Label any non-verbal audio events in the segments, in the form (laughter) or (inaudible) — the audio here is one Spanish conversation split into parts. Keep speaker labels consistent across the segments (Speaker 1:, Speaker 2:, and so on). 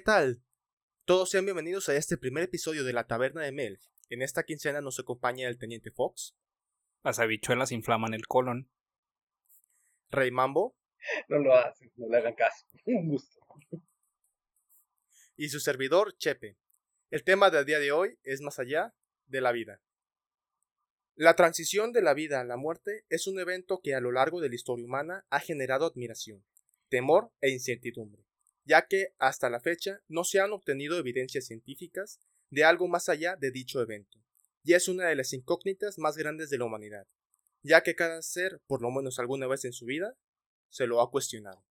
Speaker 1: ¿qué tal? Todos sean bienvenidos a este primer episodio de La Taberna de Mel. En esta quincena nos acompaña el Teniente Fox,
Speaker 2: Las habichuelas inflaman el colon.
Speaker 1: Rey Mambo
Speaker 3: No lo hacen, no le hagan caso. (laughs) Un gusto.
Speaker 1: y su servidor Chepe. El tema del día de hoy es más allá de la vida. La transición de la vida a la muerte es un evento que a lo largo de la historia humana ha generado admiración, temor e incertidumbre, ya que hasta la fecha no se han obtenido evidencias científicas de algo más allá de dicho evento, y es una de las incógnitas más grandes de la humanidad, ya que cada ser, por lo menos alguna vez en su vida, se lo ha cuestionado.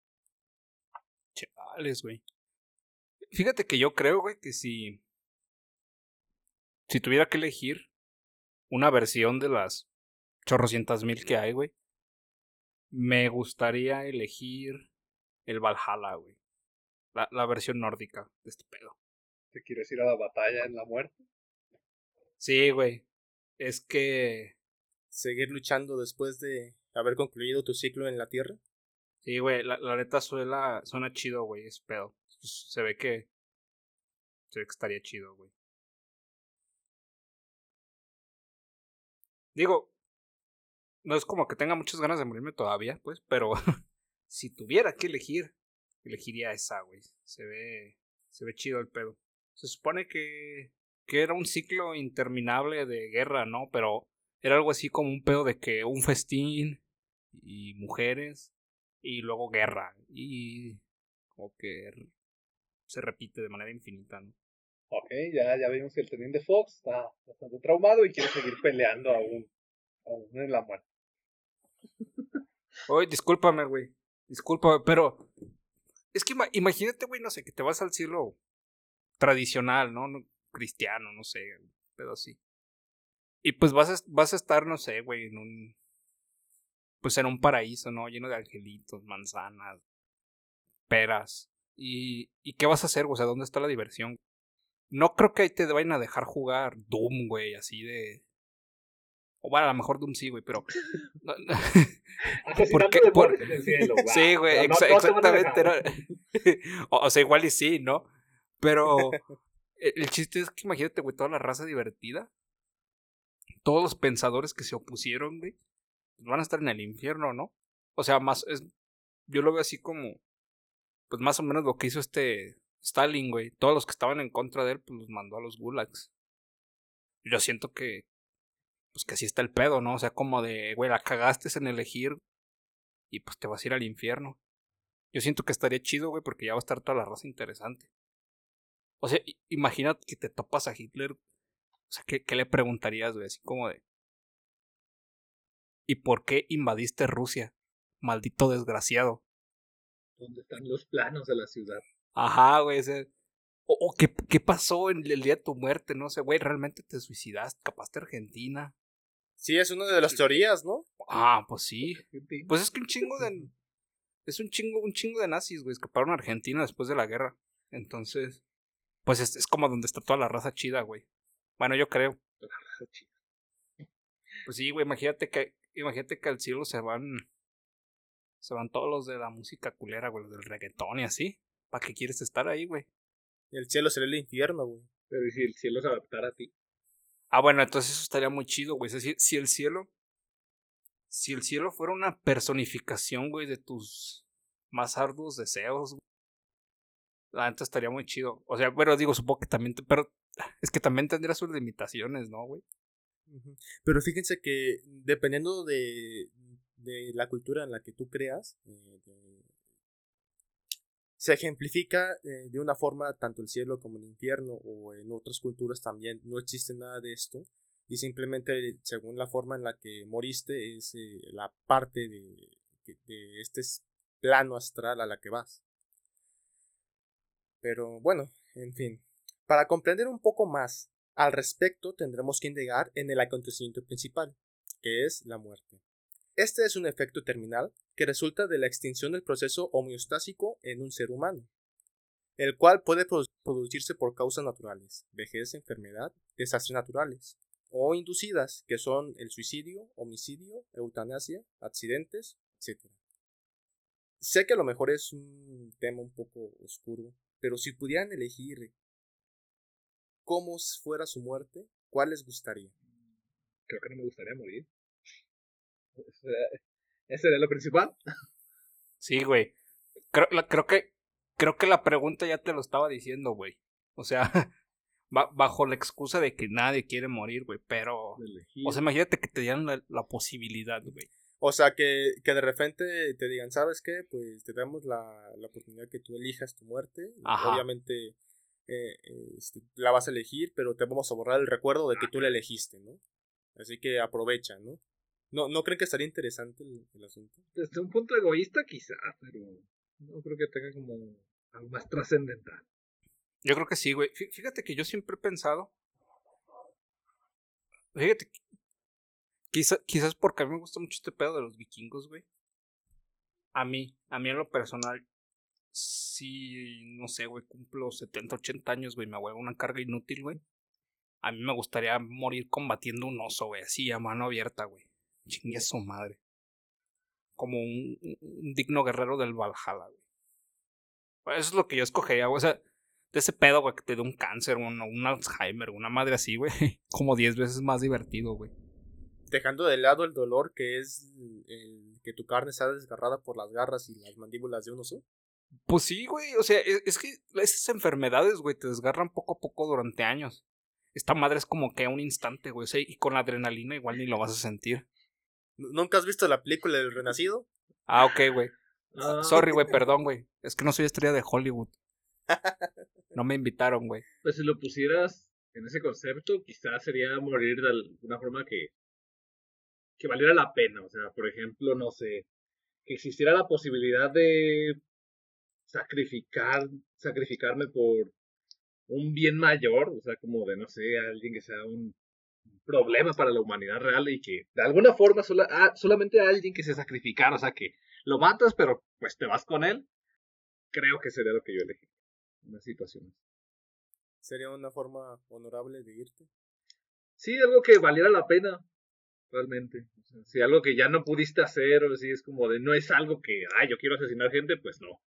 Speaker 2: Chales, güey. Fíjate que yo creo, güey, que si. Si tuviera que elegir una versión de las chorrocientas mil que hay, güey. Me gustaría elegir el Valhalla, güey. La, la versión nórdica de este pedo.
Speaker 3: ¿Te quieres ir a la batalla en la muerte?
Speaker 2: Sí, güey. Es que.
Speaker 1: Seguir luchando después de haber concluido tu ciclo en la Tierra.
Speaker 2: Sí, güey. La, la neta suena, suena chido, güey. Es pedo. Pues, se ve que. Se ve que estaría chido, güey. Digo, no es como que tenga muchas ganas de morirme todavía, pues, pero (laughs) si tuviera que elegir, elegiría esa, güey. Se ve, se ve chido el pedo. Se supone que, que era un ciclo interminable de guerra, ¿no? Pero era algo así como un pedo de que un festín y mujeres y luego guerra y como que se repite de manera infinita, ¿no?
Speaker 3: Ok, ya, ya vimos que el teniente Fox está bastante traumado y quiere seguir peleando aún, aún en la muerte.
Speaker 2: Oye, discúlpame, güey. Discúlpame, pero es que ima- imagínate, güey, no sé, que te vas al cielo tradicional, ¿no? No- Cristiano, no sé, pero así. Y pues vas a, vas a estar, no sé, güey, en un pues en un paraíso, ¿no? Lleno de angelitos, manzanas, peras. ¿Y, ¿Y qué vas a hacer? O sea, ¿dónde está la diversión? No creo que ahí te vayan a dejar jugar Doom, güey, así de... O bueno, a lo mejor Doom sí, güey, pero... (laughs) ¿Por qué?
Speaker 3: de
Speaker 2: Por-
Speaker 3: cielo, wow. (laughs)
Speaker 2: Sí, güey,
Speaker 3: No,
Speaker 2: exa-
Speaker 3: no
Speaker 2: exactamente. (laughs) o, o sea, igual y sí, ¿no? Pero el el chiste es que imagínate, güey, toda la raza divertida. Todos los pensadores que se opusieron, güey, pues van a estar en el infierno, ¿no? O sea, más es yo lo veo así como pues más o menos lo que hizo este Stalin, güey. Todos los que estaban en contra de él pues los mandó a los gulags. Yo siento que pues que así está el pedo, ¿no? O sea, como de, güey, la cagaste en elegir y pues te vas a ir al infierno. Yo siento que estaría chido, güey, porque ya va a estar toda la raza interesante. O sea, imagínate que te topas a Hitler. O sea, ¿qué, qué le preguntarías, güey? Así como de. ¿Y por qué invadiste Rusia? Maldito desgraciado.
Speaker 3: ¿Dónde están los planos de la ciudad?
Speaker 2: Ajá, güey. ese- O, o ¿qué, qué pasó en el día de tu muerte? No sé, güey, realmente te suicidaste, capaz de Argentina.
Speaker 1: Sí, es una de las teorías, ¿no?
Speaker 2: Ah, pues sí. Pues es que un chingo de. (laughs) Es un chingo, un chingo de nazis, güey. Escaparon a Argentina después de la guerra. Entonces. Pues es, es como donde está toda la raza chida, güey. Bueno, yo creo. Pues sí, güey. Imagínate que. Imagínate que al cielo se van. Se van todos los de la música culera, güey. Los del reggaetón y así. ¿Para qué quieres estar ahí, güey?
Speaker 1: El cielo será el infierno, güey.
Speaker 3: Pero ¿y si el cielo se adaptara a ti?
Speaker 2: Ah, bueno, entonces eso estaría muy chido, güey. Si el cielo. Si el cielo fuera una personificación, güey, de tus más arduos deseos, güey, La neta estaría muy chido. O sea, bueno, digo, supongo que también. pero (laughs) es que también tendría sus limitaciones, ¿no, güey?
Speaker 1: Pero fíjense que dependiendo de, de la cultura en la que tú creas, eh, se ejemplifica eh, de una forma tanto el cielo como el infierno o en otras culturas también no existe nada de esto y simplemente según la forma en la que moriste es eh, la parte de, de este plano astral a la que vas. Pero bueno, en fin, para comprender un poco más al respecto tendremos que indagar en el acontecimiento principal, que es la muerte. Este es un efecto terminal que resulta de la extinción del proceso homeostásico en un ser humano, el cual puede produ- producirse por causas naturales, vejez, enfermedad, desastres naturales, o inducidas, que son el suicidio, homicidio, eutanasia, accidentes, etc. sé que a lo mejor es un tema un poco oscuro, pero si pudieran elegir cómo fuera su muerte, ¿cuál les gustaría?
Speaker 3: Creo que no me gustaría morir. (laughs) Ese era lo principal.
Speaker 2: Sí, güey. Creo, creo que creo que la pregunta ya te lo estaba diciendo, güey. O sea, (laughs) bajo la excusa de que nadie quiere morir, güey, pero... O sea, imagínate que te dieran la, posibilidad, güey.
Speaker 1: O sea, que, que, de repente te digan, ¿sabes qué? Pues te damos la, la oportunidad que tú elijas tu muerte. Obviamente eh, este, la vas a elegir, pero te vamos a borrar el recuerdo de que tú la elegiste, ¿no? Así que aprovecha, ¿no? ¿No, ¿no creen que estaría interesante el, el asunto?
Speaker 3: Desde un punto egoísta quizá, pero no creo que tenga como algo más trascendental.
Speaker 2: Yo creo que sí, güey. Fíjate que yo siempre he pensado. Fíjate. Quizá, quizás porque a mí me gusta mucho este pedo de los vikingos, güey. A mí, a mí en lo personal, si, no sé, güey, cumplo 70, 80 años, güey, me hago una carga inútil, güey. A mí me gustaría morir combatiendo un oso, güey, así a mano abierta, güey. Chingue su madre. Como un, un digno guerrero del Valhalla, güey. Eso es lo que yo escogería, güey. O sea, de ese pedo, güey, que te dé un cáncer, un, un Alzheimer, una madre así, güey. (laughs) Como 10 veces más divertido, güey.
Speaker 1: Dejando de lado el dolor que es el, que tu carne sea desgarrada por las garras y las mandíbulas de un oso.
Speaker 2: Pues sí, güey. O sea, es, es que esas enfermedades, güey, te desgarran poco a poco durante años. Esta madre es como que a un instante, güey. O sea, y con la adrenalina igual ni lo vas a sentir.
Speaker 1: ¿Nunca has visto la película del Renacido?
Speaker 2: Ah, ok, güey. Ah. Sorry, güey, perdón, güey. Es que no soy estrella de Hollywood. (laughs) No me invitaron, güey.
Speaker 3: Pues si lo pusieras en ese concepto, quizás sería morir de alguna forma que, que valiera la pena. O sea, por ejemplo, no sé, que existiera la posibilidad de sacrificar, sacrificarme por un bien mayor, o sea, como de, no sé, alguien que sea un problema para la humanidad real y que de alguna forma sola, ah, solamente alguien que se sacrificara, o sea, que lo matas, pero pues te vas con él, creo que sería lo que yo elegí en las situaciones.
Speaker 1: ¿Sería una forma honorable de irte?
Speaker 3: Sí, algo que valiera la pena, realmente. si algo que ya no pudiste hacer, o si es como de no es algo que, ay, yo quiero asesinar gente, pues no.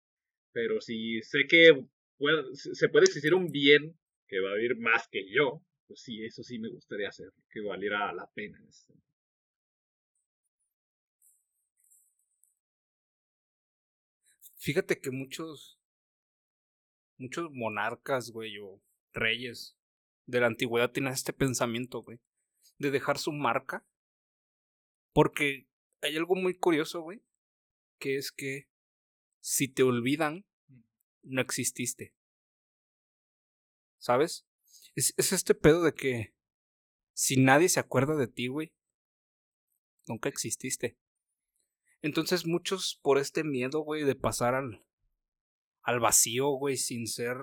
Speaker 3: Pero si sé que se puede existir un bien que va a vivir más que yo, pues sí, eso sí me gustaría hacer, que valiera la pena en ese sentido.
Speaker 2: Fíjate que muchos, muchos monarcas, güey, o reyes de la antigüedad tienen este pensamiento, güey, de dejar su marca. Porque hay algo muy curioso, güey, que es que si te olvidan, no exististe. ¿Sabes? Es, es este pedo de que si nadie se acuerda de ti, güey, nunca exististe. Entonces muchos por este miedo, güey, de pasar al, al vacío, güey, sin ser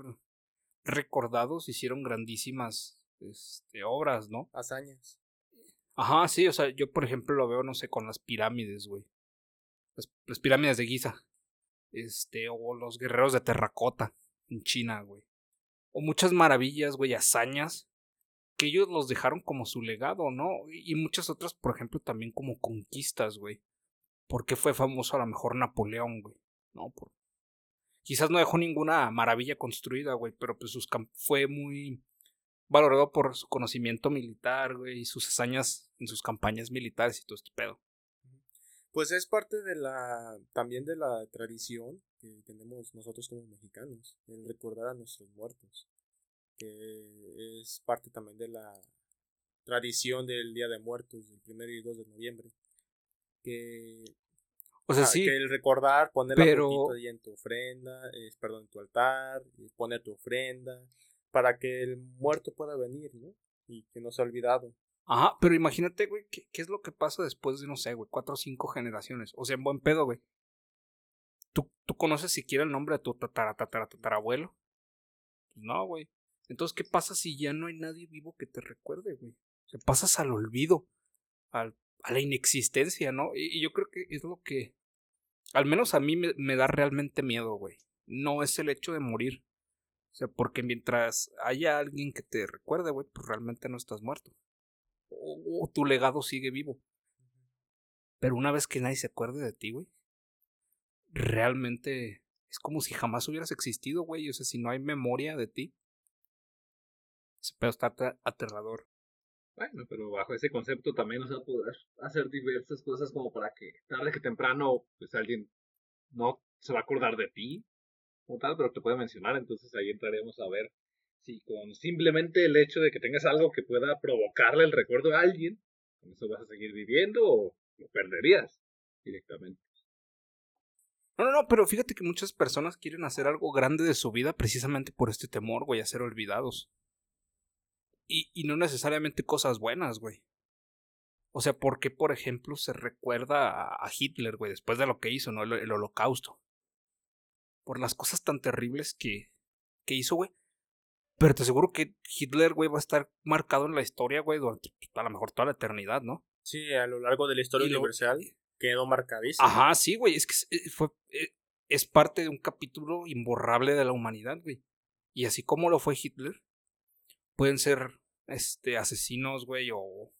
Speaker 2: recordados, hicieron grandísimas este, obras, ¿no?
Speaker 1: Hazañas.
Speaker 2: Ajá, sí, o sea, yo por ejemplo lo veo, no sé, con las pirámides, güey. Las, las pirámides de Giza. Este, o los guerreros de terracota en China, güey. O muchas maravillas, güey, hazañas que ellos los dejaron como su legado, ¿no? Y muchas otras, por ejemplo, también como conquistas, güey. ¿Por qué fue famoso a lo mejor Napoleón, güey? No, por... Quizás no dejó ninguna maravilla construida, güey, pero pues sus fue muy valorado por su conocimiento militar, güey, y sus hazañas en sus campañas militares y todo este pedo.
Speaker 1: Pues es parte de la también de la tradición que tenemos nosotros como mexicanos, el recordar a nuestros muertos, que es parte también de la tradición del Día de Muertos, del primero y 2 de noviembre que
Speaker 2: o sea, sí.
Speaker 1: Que el recordar, poner la ahí en tu ofrenda, perdón, en tu altar, poner tu ofrenda, para que el muerto pueda venir, ¿no? Y que no se ha olvidado.
Speaker 2: Ajá, pero imagínate, güey, ¿qué, ¿qué, es lo que pasa después de, no sé, güey, cuatro o cinco generaciones? O sea, en buen pedo, güey. ¿Tú, ¿Tú conoces siquiera el nombre de tu tatara, tatara, tatarabuelo? Pues no, güey. Entonces, ¿qué pasa si ya no hay nadie vivo que te recuerde, güey? O pasas al olvido, al a la inexistencia, ¿no? Y, yo creo que es lo que, al menos a mí me, da realmente miedo, güey. No es el hecho de morir. O sea, porque mientras haya alguien que te recuerde, güey, pues realmente no estás muerto. O, tu legado sigue vivo. Pero una vez que nadie se acuerde de ti, güey. realmente es como si jamás hubieras existido, güey. O sea, si no hay memoria de ti. Ese pedo está aterrador.
Speaker 3: Bueno, pero bajo ese concepto también, o sea, poder hacer diversas cosas como para que tarde que temprano, pues alguien no se va a acordar de ti, o tal, pero te puede mencionar, entonces ahí entraremos a ver si con simplemente el hecho de que tengas algo que pueda provocarle el recuerdo a alguien, con eso vas a seguir viviendo o lo perderías directamente.
Speaker 2: No, no, no, pero fíjate que muchas personas quieren hacer algo grande de su vida precisamente por este temor, güey, a ser olvidados. Y, y no necesariamente cosas buenas, güey. O sea, ¿por qué, por ejemplo, se recuerda a Hitler, güey, después de lo que hizo, ¿no? El, holocausto. Por las cosas tan terribles que, que hizo, güey. Pero te aseguro que Hitler, güey, va a estar marcado en la historia, güey, durante a lo mejor toda la eternidad, ¿no?
Speaker 1: Sí, a lo largo de la historia universal quedó marcadísimo.
Speaker 2: Ajá, sí, güey, es que eh, fue, eh, es parte de un capítulo imborrable de la humanidad, güey. Y así como lo fue Hitler, pueden ser este asesinos, güey, o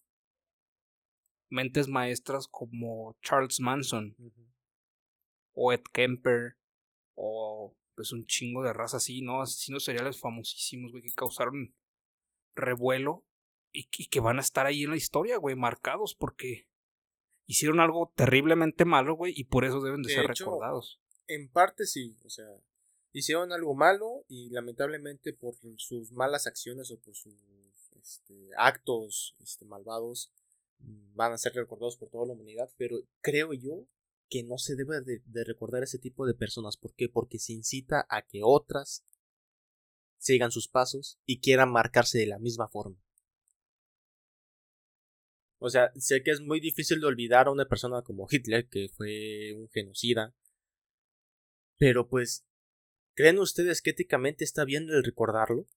Speaker 2: mentes maestras como Charles Manson o Ed Kemper o pues un chingo de raza así, ¿no? Asesinos seriales famosísimos, güey, que causaron revuelo y, que van a estar ahí en la historia, güey, marcados porque hicieron algo terriblemente malo, güey, y por eso deben de, ser recordados.
Speaker 1: En parte sí, o sea, hicieron algo malo y lamentablemente por sus malas acciones o por sus este, actos este, malvados van a ser recordados por toda la humanidad, pero creo yo que no se debe de, recordar ese tipo de personas. ¿Por qué? Porque se incita a que otras sigan sus pasos y quieran marcarse de la misma forma. O sea, sé que es muy difícil de olvidar a una persona como Hitler, que fue un genocida. Pero pues, ¿creen ustedes que éticamente está bien el recordarlo?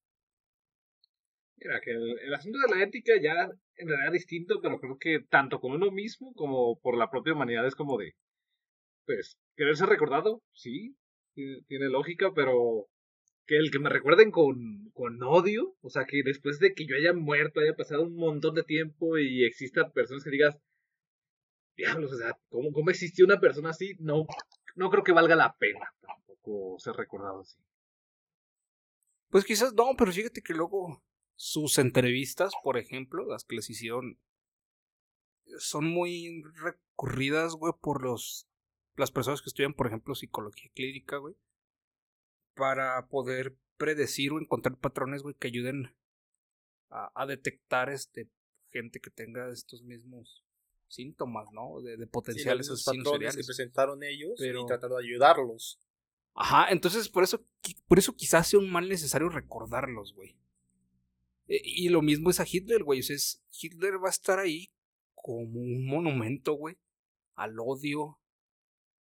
Speaker 3: Mira, que el, asunto de la ética ya en realidad es distinto, pero creo que tanto con uno mismo como por la propia humanidad es como de, pues, querer ser recordado, sí, tiene, lógica, pero que el que me recuerden con, con odio, o sea, que después de que yo haya muerto, haya pasado un montón de tiempo y existan personas que digas, diablos, o sea, ¿cómo, cómo existió una persona así? No, no creo que valga la pena tampoco ser recordado así.
Speaker 2: Pues quizás no, pero fíjate que luego sus entrevistas, por ejemplo, las que les hicieron, son muy recurridas, güey, por los las personas que estudian, por ejemplo, psicología clínica, güey, para poder predecir o encontrar patrones, güey, que ayuden a, detectar este gente que tenga estos mismos síntomas, ¿no? De, potenciales
Speaker 1: sí, patrones que presentaron ellos y tratar de ayudarlos.
Speaker 2: Ajá, entonces por eso, por eso quizás sea un mal necesario recordarlos, güey. Eh, y lo mismo es a Hitler, güey. O sea, Hitler va a estar ahí como un monumento, güey. Al odio,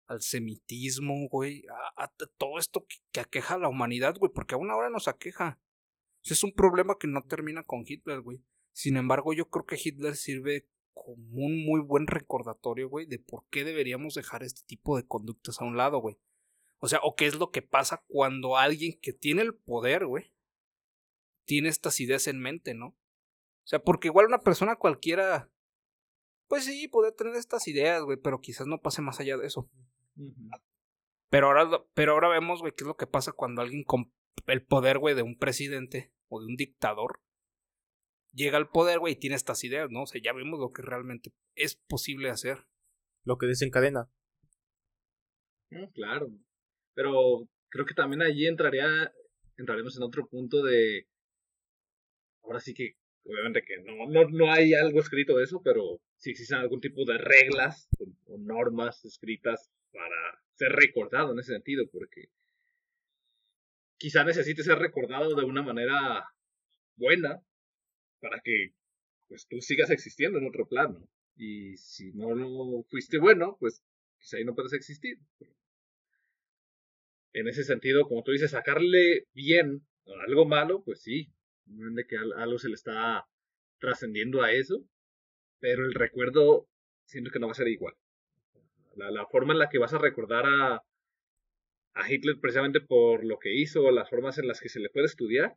Speaker 2: al semitismo, güey. A, todo esto que, aqueja a la humanidad, güey. Porque aún ahora nos aqueja. Es un problema que no termina con Hitler, güey. Sin embargo, yo creo que Hitler sirve como un muy buen recordatorio, güey, de por qué deberíamos dejar este tipo de conductas a un lado, güey. O sea, o qué es lo que pasa cuando alguien que tiene el poder, güey, tiene estas ideas en mente, ¿no? O sea, porque igual una persona cualquiera, pues sí, puede tener estas ideas, güey, pero quizás no pase más allá de eso. Pero ahora, pero ahora vemos, güey, qué es lo que pasa cuando alguien con el poder, güey, de un presidente o de un dictador llega al poder, güey, y tiene estas ideas, ¿no? O sea, ya vemos lo que realmente es posible hacer.
Speaker 1: Lo que desencadena.
Speaker 3: claro. Pero creo que también allí entraría, entraremos en otro punto de ahora sí que, obviamente que no, no, no hay algo escrito de eso, pero sí existen algún tipo de reglas o, normas escritas para ser recordado en ese sentido, porque quizá necesite ser recordado de una manera buena para que pues tú sigas existiendo en otro plano. Y si no lo fuiste bueno, pues quizá ahí no puedes existir. En ese sentido, como tú dices, sacarle bien a algo malo, pues sí, de que algo se le está trascendiendo a eso, pero el recuerdo siento que no va a ser igual. La, forma en la que vas a recordar a, a Hitler precisamente por lo que hizo, las formas en las que se le puede estudiar,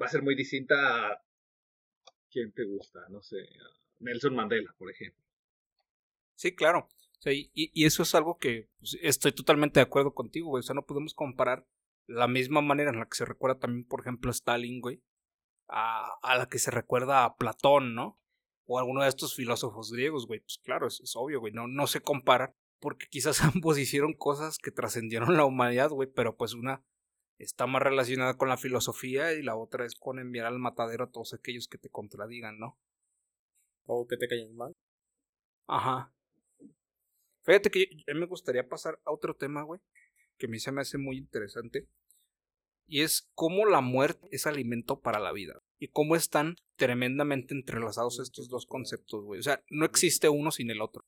Speaker 3: va a ser muy distinta a quién te gusta, no sé, Nelson Mandela, por ejemplo.
Speaker 2: Sí, claro. O y, y eso es algo que pues, estoy totalmente de acuerdo contigo, güey. O sea, no podemos comparar la misma manera en la que se recuerda también, por ejemplo, a Stalin, güey, a, a la que se recuerda a Platón, ¿no? O alguno de estos filósofos griegos, güey. Pues claro, es, es obvio, güey. No, no se compara porque quizás (laughs) ambos hicieron cosas que trascendieron la humanidad, güey, pero pues una está más relacionada con la filosofía y la otra es con enviar al matadero a todos aquellos que te contradigan, ¿no?
Speaker 1: O que te caigan mal.
Speaker 2: Ajá. Fíjate que a mí me gustaría pasar a otro tema, güey, que a mí se me hace muy interesante. Y es cómo la muerte es alimento para la vida. Y cómo están tremendamente entrelazados estos dos conceptos, güey. O sea, no existe uno sin el otro.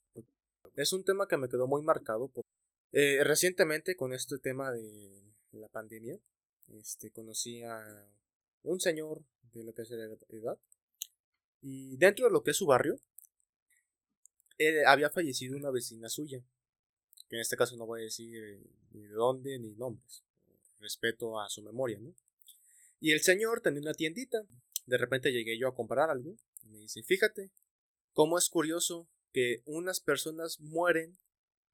Speaker 1: Es un tema que me quedó muy marcado. Por... Eh, recientemente, con este tema de la pandemia, este, conocí a un señor de la tercera edad. Y dentro de lo que es su barrio, eh, había fallecido una vecina suya. Que en este caso no voy a decir eh, ni de dónde ni nombres. Respeto a su memoria, ¿no? Y el señor tenía una tiendita. De repente llegué yo a comprar algo. Y me dice, fíjate, cómo es curioso que unas personas mueren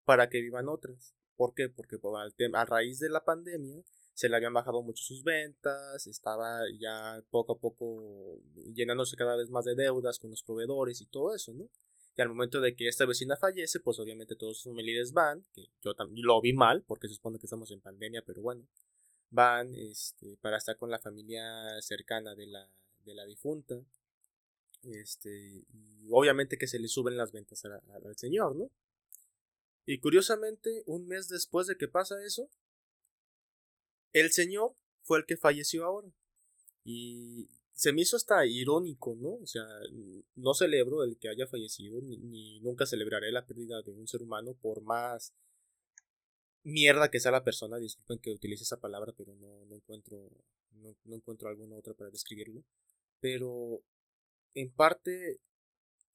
Speaker 1: para que vivan otras. ¿Por qué? Porque a raíz de la pandemia se le habían bajado mucho sus ventas, estaba ya poco a poco llenándose cada vez más de deudas con los proveedores y todo eso, ¿no? Y al momento de que esta vecina fallece, pues obviamente todos sus familiares van, que yo también lo vi mal, porque se supone que estamos en pandemia, pero bueno, van este, para estar con la familia cercana de la, de la difunta. Este, y obviamente que se le suben las ventas al señor, ¿no? Y curiosamente, un mes después de que pasa eso, el señor fue el que falleció ahora. Y se me hizo hasta irónico, ¿no? O sea, no celebro el que haya fallecido, ni, nunca celebraré la pérdida de un ser humano, por más mierda que sea la persona. Disculpen que utilice esa palabra, pero no, no encuentro, no, no encuentro alguna otra para describirlo. Pero en parte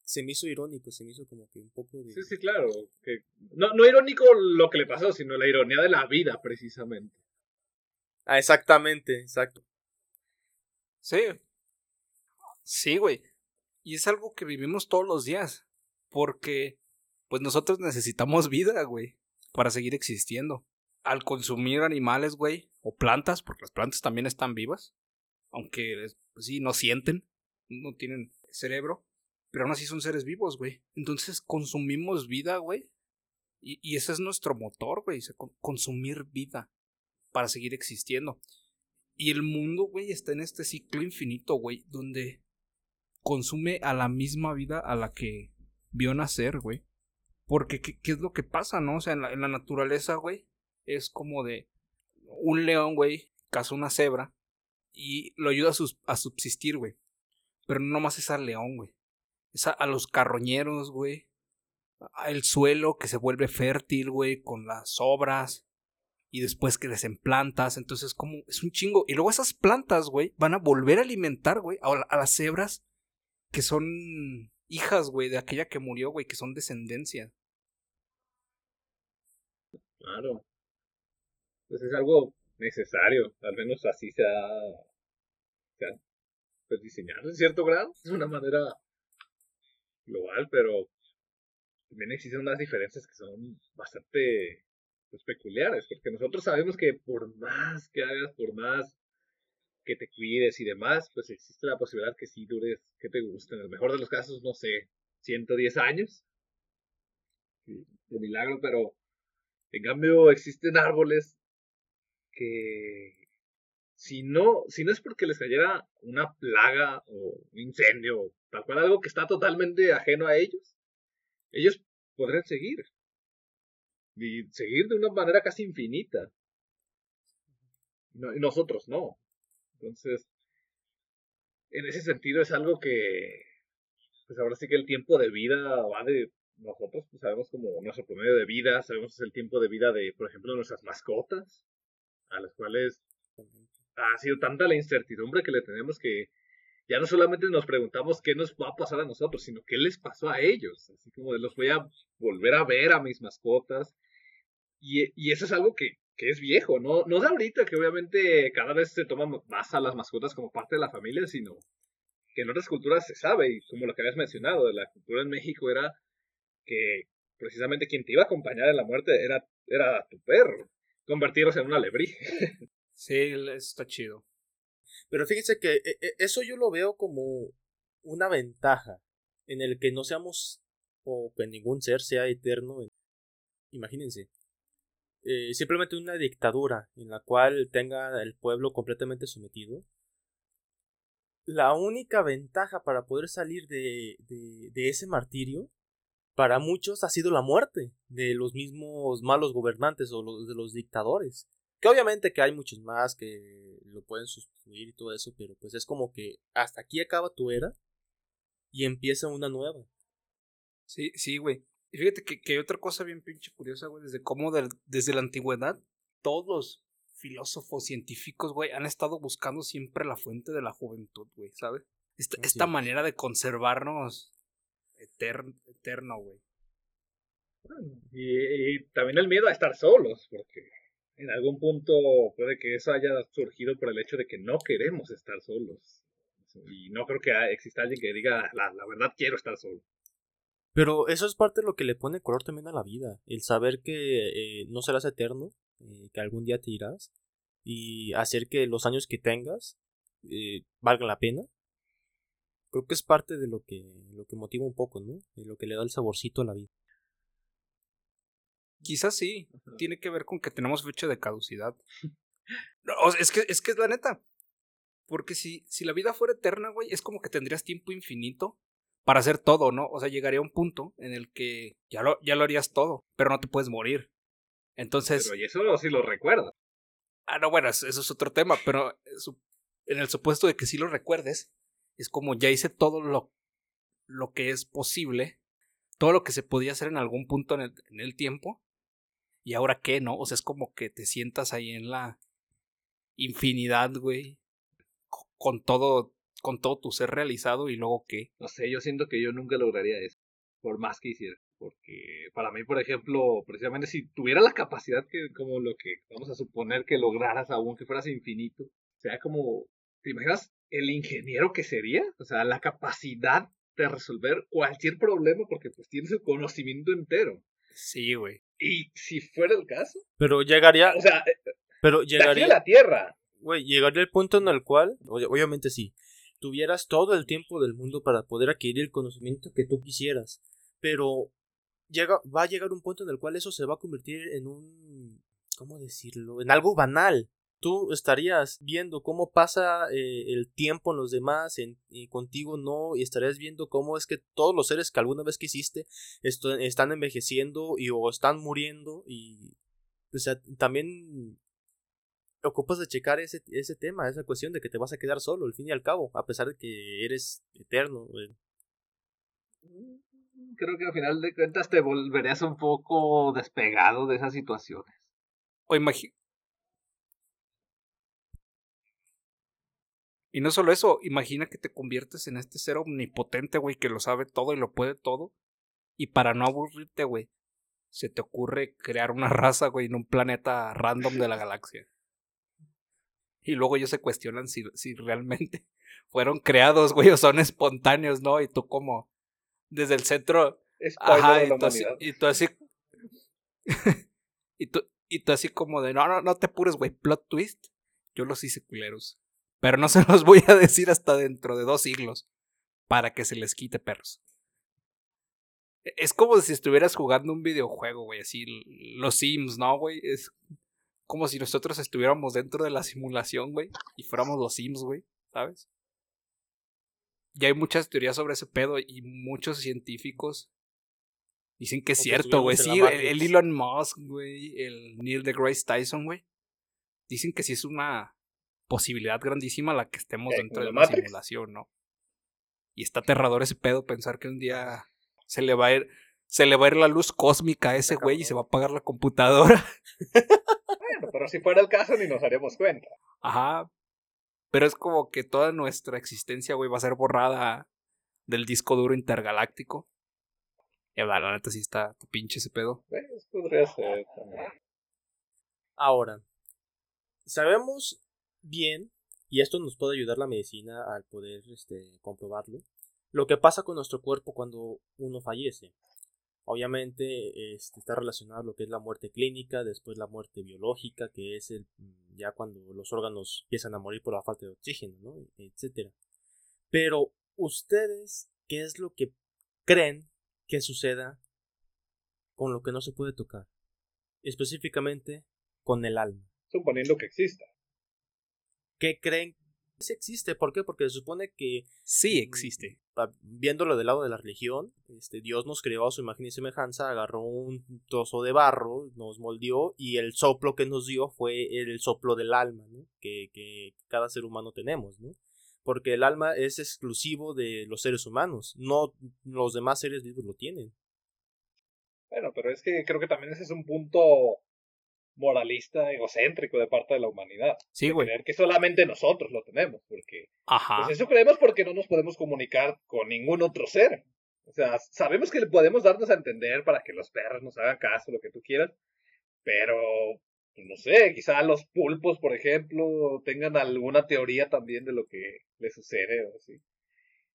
Speaker 1: se me hizo irónico, se me hizo como que un poco de...
Speaker 3: Sí, sí, claro. Que... No, no irónico lo que le pasó, sino la ironía de la vida, precisamente.
Speaker 1: Ah, exactamente, exacto.
Speaker 2: Sí. Sí, güey. Y es algo que vivimos todos los días. Porque, pues nosotros necesitamos vida, güey, para seguir existiendo. Al consumir animales, güey, o plantas, porque las plantas también están vivas, aunque pues sí, no sienten, no tienen cerebro pero aún así son seres vivos, güey. Entonces consumimos vida, güey. Y, y, ese es nuestro motor, güey. consumir vida para seguir existiendo. Y el mundo, güey, está en este ciclo infinito, güey, donde consume a la misma vida a la que vio nacer, güey. Porque, ¿qué, ¿qué, es lo que pasa, no? O sea, en la, en la naturaleza, güey, es como de un león, güey, caza una cebra y lo ayuda a, a subsistir, güey. Pero no nomás es al león, güey a, los carroñeros, güey. El suelo que se vuelve fértil, güey, con las obras. Y después crecen plantas. Entonces, como es un chingo. Y luego esas plantas, güey, van a volver a alimentar, güey, a, a las cebras que son hijas, güey, de aquella que murió, güey, que son descendencia.
Speaker 3: Claro. Pues es algo necesario, al menos así se se ha pues, diseñado en cierto grado. Es una manera global, pero también existen unas diferencias que son bastante pues, peculiares, porque nosotros sabemos que por más que hagas, por más que te cuides y demás, pues existe la posibilidad que sí dures, que te guste, en el mejor de los casos, no sé, 110 años de milagro, pero en cambio existen árboles que si no, si no es porque les cayera una plaga o un incendio, tal cual algo que está totalmente ajeno a ellos, ellos podrían seguir. Y seguir de una manera casi infinita. y nosotros no. Entonces, en ese sentido es algo que, pues ahora sí que el tiempo de vida va de nosotros, pues sabemos como nuestro promedio de vida, sabemos el tiempo de vida de, por ejemplo, nuestras mascotas, a las cuales ha sido tanta la incertidumbre que le tenemos que ya no solamente nos preguntamos qué nos va a pasar a nosotros, sino qué les pasó a ellos. Así como de los voy a volver a ver a mis mascotas. Y, y eso es algo que, que, es viejo, ¿no? No de ahorita, que obviamente cada vez se toma más a las mascotas como parte de la familia, sino que en otras culturas se sabe, y como lo que habías mencionado, la cultura en México era que precisamente quien te iba a acompañar en la muerte era, era tu perro. Convertirlos en una alebrije.
Speaker 2: Sí, está chido.
Speaker 1: Pero fíjense que e, e, eso yo lo veo como una ventaja en el que no seamos o que ningún ser sea eterno. Imagínense. Eh, simplemente una dictadura en la cual tenga el pueblo completamente sometido. La única ventaja para poder salir de, de ese martirio para muchos ha sido la muerte de los mismos malos gobernantes o de los dictadores. Que obviamente que hay muchos más que lo pueden sustituir y todo eso, pero pues es como que hasta aquí acaba tu era y empieza una nueva.
Speaker 2: Sí, sí, güey. Y fíjate que, que hay otra cosa bien pinche curiosa, güey, desde cómo desde la antigüedad todos los filósofos científicos, güey, han estado buscando siempre la fuente de la juventud, güey, ¿sabes? Esta, esta manera de conservarnos eterno, eterno güey.
Speaker 3: Y, y, también el miedo a estar solos, porque en algún punto puede que eso haya surgido por el hecho de que no queremos estar solos. Y no creo que exista alguien que diga, la, la verdad quiero estar solo.
Speaker 1: Pero eso es parte de lo que le pone color también a la vida. El saber que eh, no serás eterno, eh, que algún día te irás. Y hacer que los años que tengas eh, valgan la pena. Creo que es parte de lo que, lo que motiva un poco, ¿no? De lo que le da el saborcito a la vida.
Speaker 2: Quizás sí. Tiene que ver con que tenemos fecha de caducidad. (laughs) es que es que es la neta. Porque si, si la vida fuera eterna, güey, es como que tendrías tiempo infinito para hacer todo, ¿no? O sea, llegaría a un punto en el que ya lo, ya lo harías todo, pero no te puedes morir. Entonces.
Speaker 3: Pero y eso sí lo recuerdas.
Speaker 2: Ah, no, bueno, eso es otro tema, pero en el supuesto de que sí lo recuerdes, es como ya hice todo lo, lo que es posible, todo lo que se podía hacer en algún punto en el, en el tiempo, y ahora qué, ¿no? O sea, es como que te sientas ahí en la infinidad, güey, con todo, con todo tu ser realizado y luego qué.
Speaker 3: No sé, yo siento que yo nunca lograría eso, por más que hiciera. Porque para mí, por ejemplo, precisamente si tuviera la capacidad que, como lo que vamos a suponer que lograras aún que fueras infinito, sea como, ¿te imaginas el ingeniero que sería? O sea, la capacidad de resolver cualquier problema porque pues tienes el conocimiento entero.
Speaker 2: Sí, güey.
Speaker 3: Y si fuera el caso.
Speaker 1: Pero llegaría.
Speaker 3: O sea,
Speaker 1: pero llegaría.
Speaker 3: a la Tierra.
Speaker 1: Güey, llegaría el punto en el cual, obviamente sí, tuvieras todo el tiempo del mundo para poder adquirir el conocimiento que tú quisieras. Pero llega, va a llegar un punto en el cual eso se va a convertir en un. ¿Cómo decirlo? En algo banal tú estarías viendo cómo pasa eh, el tiempo en los demás y contigo no y estarías viendo cómo es que todos los seres que alguna vez quisiste están envejeciendo y o están muriendo y o sea también ocupas de checar ese, ese tema esa cuestión de que te vas a quedar solo al fin y al cabo a pesar de que eres eterno
Speaker 3: creo que al final de cuentas te volverías un poco despegado de esas situaciones
Speaker 2: o imagínate Y no solo eso, imagina que te conviertes en este ser omnipotente, güey, que lo sabe todo y lo puede todo. Y para no aburrirte, güey, se te ocurre crear una (laughs) raza, güey, en un planeta random de la galaxia. Y luego ellos se cuestionan si, si realmente (laughs) fueron creados, güey, o son espontáneos, ¿no? Y tú como desde el centro... Ajá, y, tú así, y tú así... (laughs) y, tú, y tú así como de, no, no, no te apures, güey, plot twist. Yo los hice culeros. Pero no (laughs) se los voy a decir hasta dentro de dos siglos. Para que se les quite perros. E, es como si estuvieras jugando un videojuego, güey. Así, los Sims, ¿no, güey? Es como si nosotros estuviéramos dentro de la simulación, güey. Y fuéramos los Sims, güey. ¿Sabes? Y hay muchas teorías sobre ese pedo. Y muchos científicos dicen que es cierto, güey. Sí, el, Elon Musk, güey. El Neil deGrasse Tyson, güey. Dicen que sí es una posibilidad grandísima la que estemos dentro de una simulación, ¿no? Y está aterrador ese pedo pensar que un día se le va a ir, se le va a ir la luz cósmica a ese güey y se va a apagar la computadora. (laughs) (laughs)
Speaker 3: pero si fuera el caso ni nos haríamos cuenta.
Speaker 2: Ajá. Pero es como que toda nuestra existencia, güey, va a ser borrada del disco duro intergaláctico. Y la neta sí está pinche ese pedo.
Speaker 3: Pues podría ser también.
Speaker 1: Ahora, sabemos bien, y esto nos puede ayudar la medicina al poder este, comprobarlo, lo que pasa con nuestro cuerpo cuando uno fallece. Obviamente este, está relacionado a lo que es la muerte clínica, después la muerte biológica, que es el, ya cuando los órganos empiezan a morir por la falta de oxígeno, ¿no? etcétera. Pero ustedes, ¿qué es lo que creen que suceda con lo que no se puede tocar? Específicamente con el alma.
Speaker 3: Suponiendo que exista.
Speaker 1: ¿Qué creen sí existe. ¿Por qué? Porque se supone que.
Speaker 2: Sí existe.
Speaker 1: Viéndolo del lado de la religión, este, Dios nos creó a su imagen y semejanza, agarró un trozo de barro, nos moldeó y el soplo que nos dio fue el soplo del alma, ¿no? que, que cada ser humano tenemos, ¿no? Porque el alma es exclusivo de los seres humanos, no los demás seres vivos lo tienen.
Speaker 3: Bueno, pero es que creo que también ese es un punto moralista egocéntrico de parte de la humanidad.
Speaker 2: Sí, güey.
Speaker 3: Creer que solamente nosotros lo tenemos, porque
Speaker 2: Ajá.
Speaker 3: pues eso creemos porque no nos podemos comunicar con ningún otro ser. O sea, sabemos que le podemos darnos a entender para que los perros nos hagan caso, lo que tú quieras, pero pues, no sé, quizá los pulpos, por ejemplo, tengan alguna teoría también de lo que les sucede o así.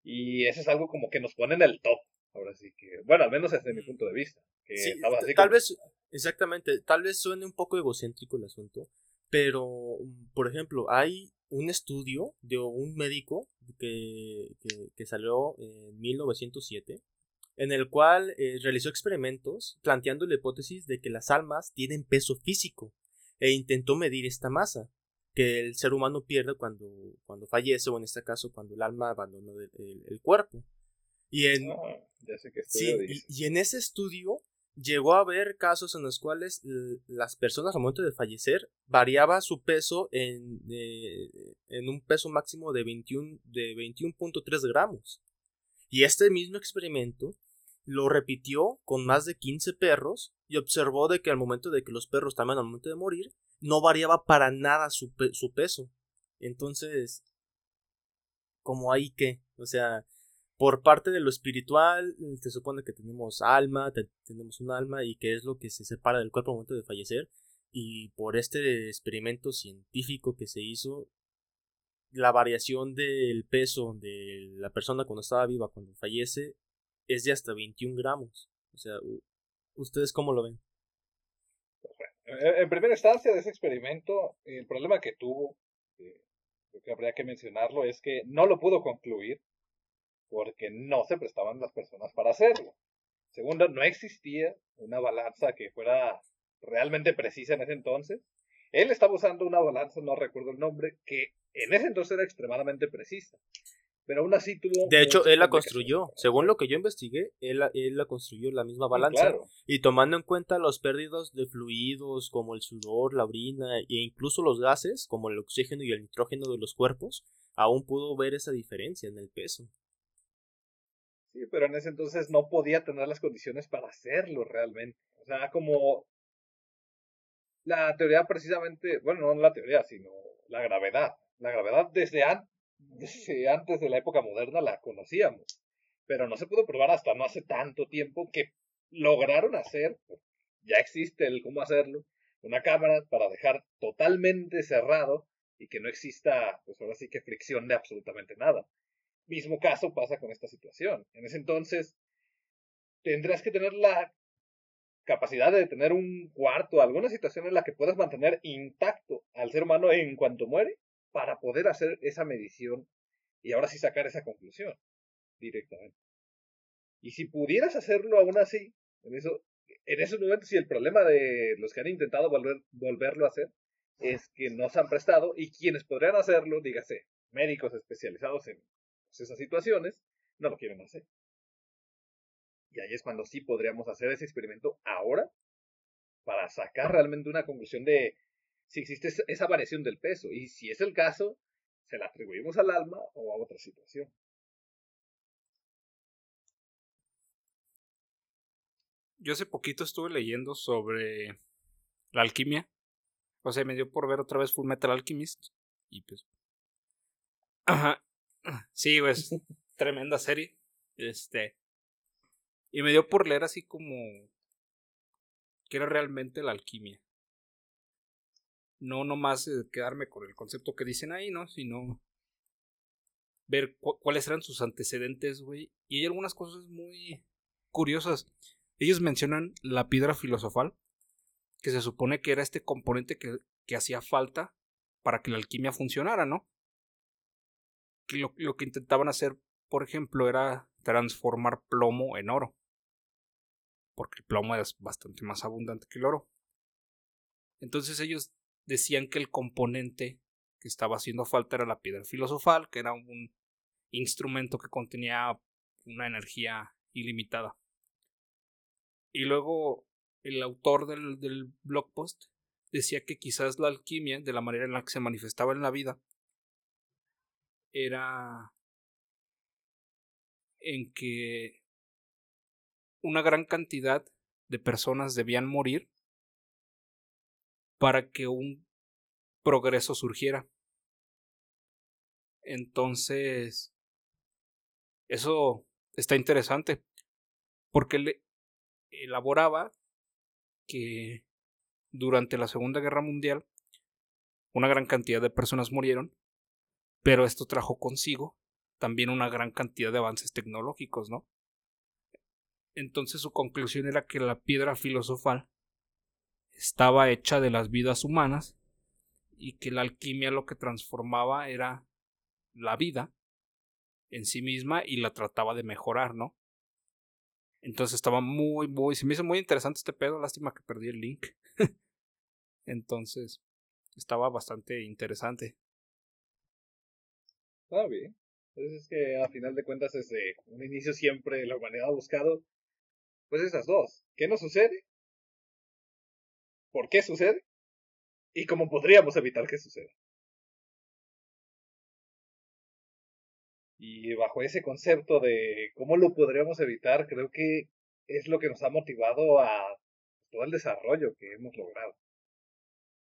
Speaker 3: Y eso es algo como que nos pone en el top. Ahora sí que, bueno, al menos desde mi punto de vista. Que
Speaker 1: Sí,
Speaker 3: estaba así
Speaker 1: tal
Speaker 3: como-
Speaker 1: vez, exactamente, tal vez suene un poco egocéntrico el asunto, pero, mm, por ejemplo, hay un estudio de un médico que, que, que salió en 1907, en el cual eh, realizó experimentos planteando la hipótesis de que las almas tienen peso físico e intentó medir esta masa que el ser humano pierde cuando, cuando fallece o en este caso cuando el alma abandona el- el- el cuerpo. Y en,
Speaker 3: Ah, ya sé que
Speaker 1: Sí, y, y en ese estudio llegó a haber casos en los cuales las personas al momento de fallecer variaba su peso en, eh, en un peso máximo de 21 de 21.3 gramos. Y este mismo experimento lo repitió con más de 15 perros y observó de que al momento de que los perros también al momento de morir no variaba para nada su, pe- su peso. Entonces, como ahí que, o sea, por parte de lo espiritual, mm, se supone que tenemos alma, te- tenemos un alma y que es lo que se separa del cuerpo al momento de fallecer. Y por este experimento científico que se hizo, la variación del peso de la persona cuando estaba viva, cuando fallece, es de hasta 21 gramos. O sea, ¿ustedes cómo lo ven?
Speaker 3: Eh, En primera instancia de ese experimento, el problema que tuvo, eh, creo que habría que mencionarlo, es que no lo pudo concluir porque no se prestaban las personas para hacerlo. Segundo, no existía una balanza que fuera realmente precisa en ese entonces. Él estaba usando una balanza, no recuerdo el nombre, que en ese entonces era extremadamente precisa. Pero aún así tuvo...
Speaker 1: De hecho, él la construyó. Según lo que yo investigué, él, la- él la construyó la misma balanza.
Speaker 3: claro.
Speaker 1: Y tomando en cuenta los pérdidos de fluidos como el sudor, la orina e incluso los gases como el oxígeno y el nitrógeno de los cuerpos, aún pudo ver esa diferencia en el peso.
Speaker 3: Sí, pero en ese entonces no podía tener las condiciones para hacerlo realmente. O sea, como la teoría precisamente, bueno, no la teoría, sino la gravedad. La gravedad desde, an- desde antes de la época moderna la conocíamos, pero no se pudo probar hasta no hace tanto tiempo que lograron hacer, ya existe el cómo hacerlo, una cámara para dejar totalmente cerrado y que no exista, pues ahora sí que fricción de absolutamente nada. Mismo caso pasa con esta situación. En ese entonces, tendrás que tener la capacidad de tener un cuarto, alguna situación en la que puedas mantener intacto al ser humano en cuanto muere, para poder hacer esa medición y ahora sí sacar esa conclusión directamente. Y si pudieras hacerlo aún así, en, eso, en esos momentos, si el problema de los que han intentado volver, volverlo a hacer es que no se han prestado y quienes podrían hacerlo, dígase, médicos especializados en pues, esas situaciones, no lo quieren hacer. Y ahí es cuando sí podríamos hacer ese experimento ahora para sacar realmente una conclusión de si existe esa- variación del peso. Y si es el caso, se la atribuimos al alma o a otra situación.
Speaker 2: Yo hace poquito estuve leyendo sobre la alquimia. O sea, me dio por ver otra vez Full Metal Alchemist. Y pues. Ajá. Sí, güey, es (laughs) tremenda serie. Este. Y me dio por leer así como. ¿Qué era realmente la alquimia? No nomás eh, quedarme con el concepto que dicen ahí, ¿no? Sino. Ver cu- cuáles eran sus antecedentes, güey. Y hay algunas cosas muy curiosas. ellos mencionan la piedra filosofal, que se supone que era este componente que, que hacía falta para que la alquimia funcionara, ¿no? Lo, que intentaban hacer, por ejemplo, era transformar plomo en oro. Porque el plomo es bastante más abundante que el oro. Entonces ellos decían que el componente que estaba haciendo falta era la piedra filosofal, que era un instrumento que contenía una energía ilimitada. Y luego el autor del blog post decía que quizás la alquimia, de la manera en la que se manifestaba en la vida, era en que una gran cantidad de personas debían morir para que un progreso surgiera. Entonces, eso está interesante, porque le elaboraba que durante la Segunda Guerra Mundial una gran cantidad de personas murieron, pero esto trajo consigo también una gran cantidad de avances tecnológicos, ¿no? Entonces su conclusión era que la piedra filosofal estaba hecha de las vidas humanas y que la alquimia lo que transformaba era la vida en sí misma y la trataba de mejorar, ¿no? Entonces estaba muy, muy, se me hizo muy interesante este pedo, lástima que perdí el link. (laughs) Entonces, estaba bastante interesante.
Speaker 3: Ah, bien. Entonces es que a final de cuentas desde un inicio siempre la humanidad ha buscado pues esas dos. ¿Qué nos sucede? ¿Por qué sucede? ¿Y cómo podríamos evitar que suceda? Y bajo ese concepto de cómo lo podríamos evitar, creo que es lo que nos ha motivado a todo el desarrollo que hemos logrado.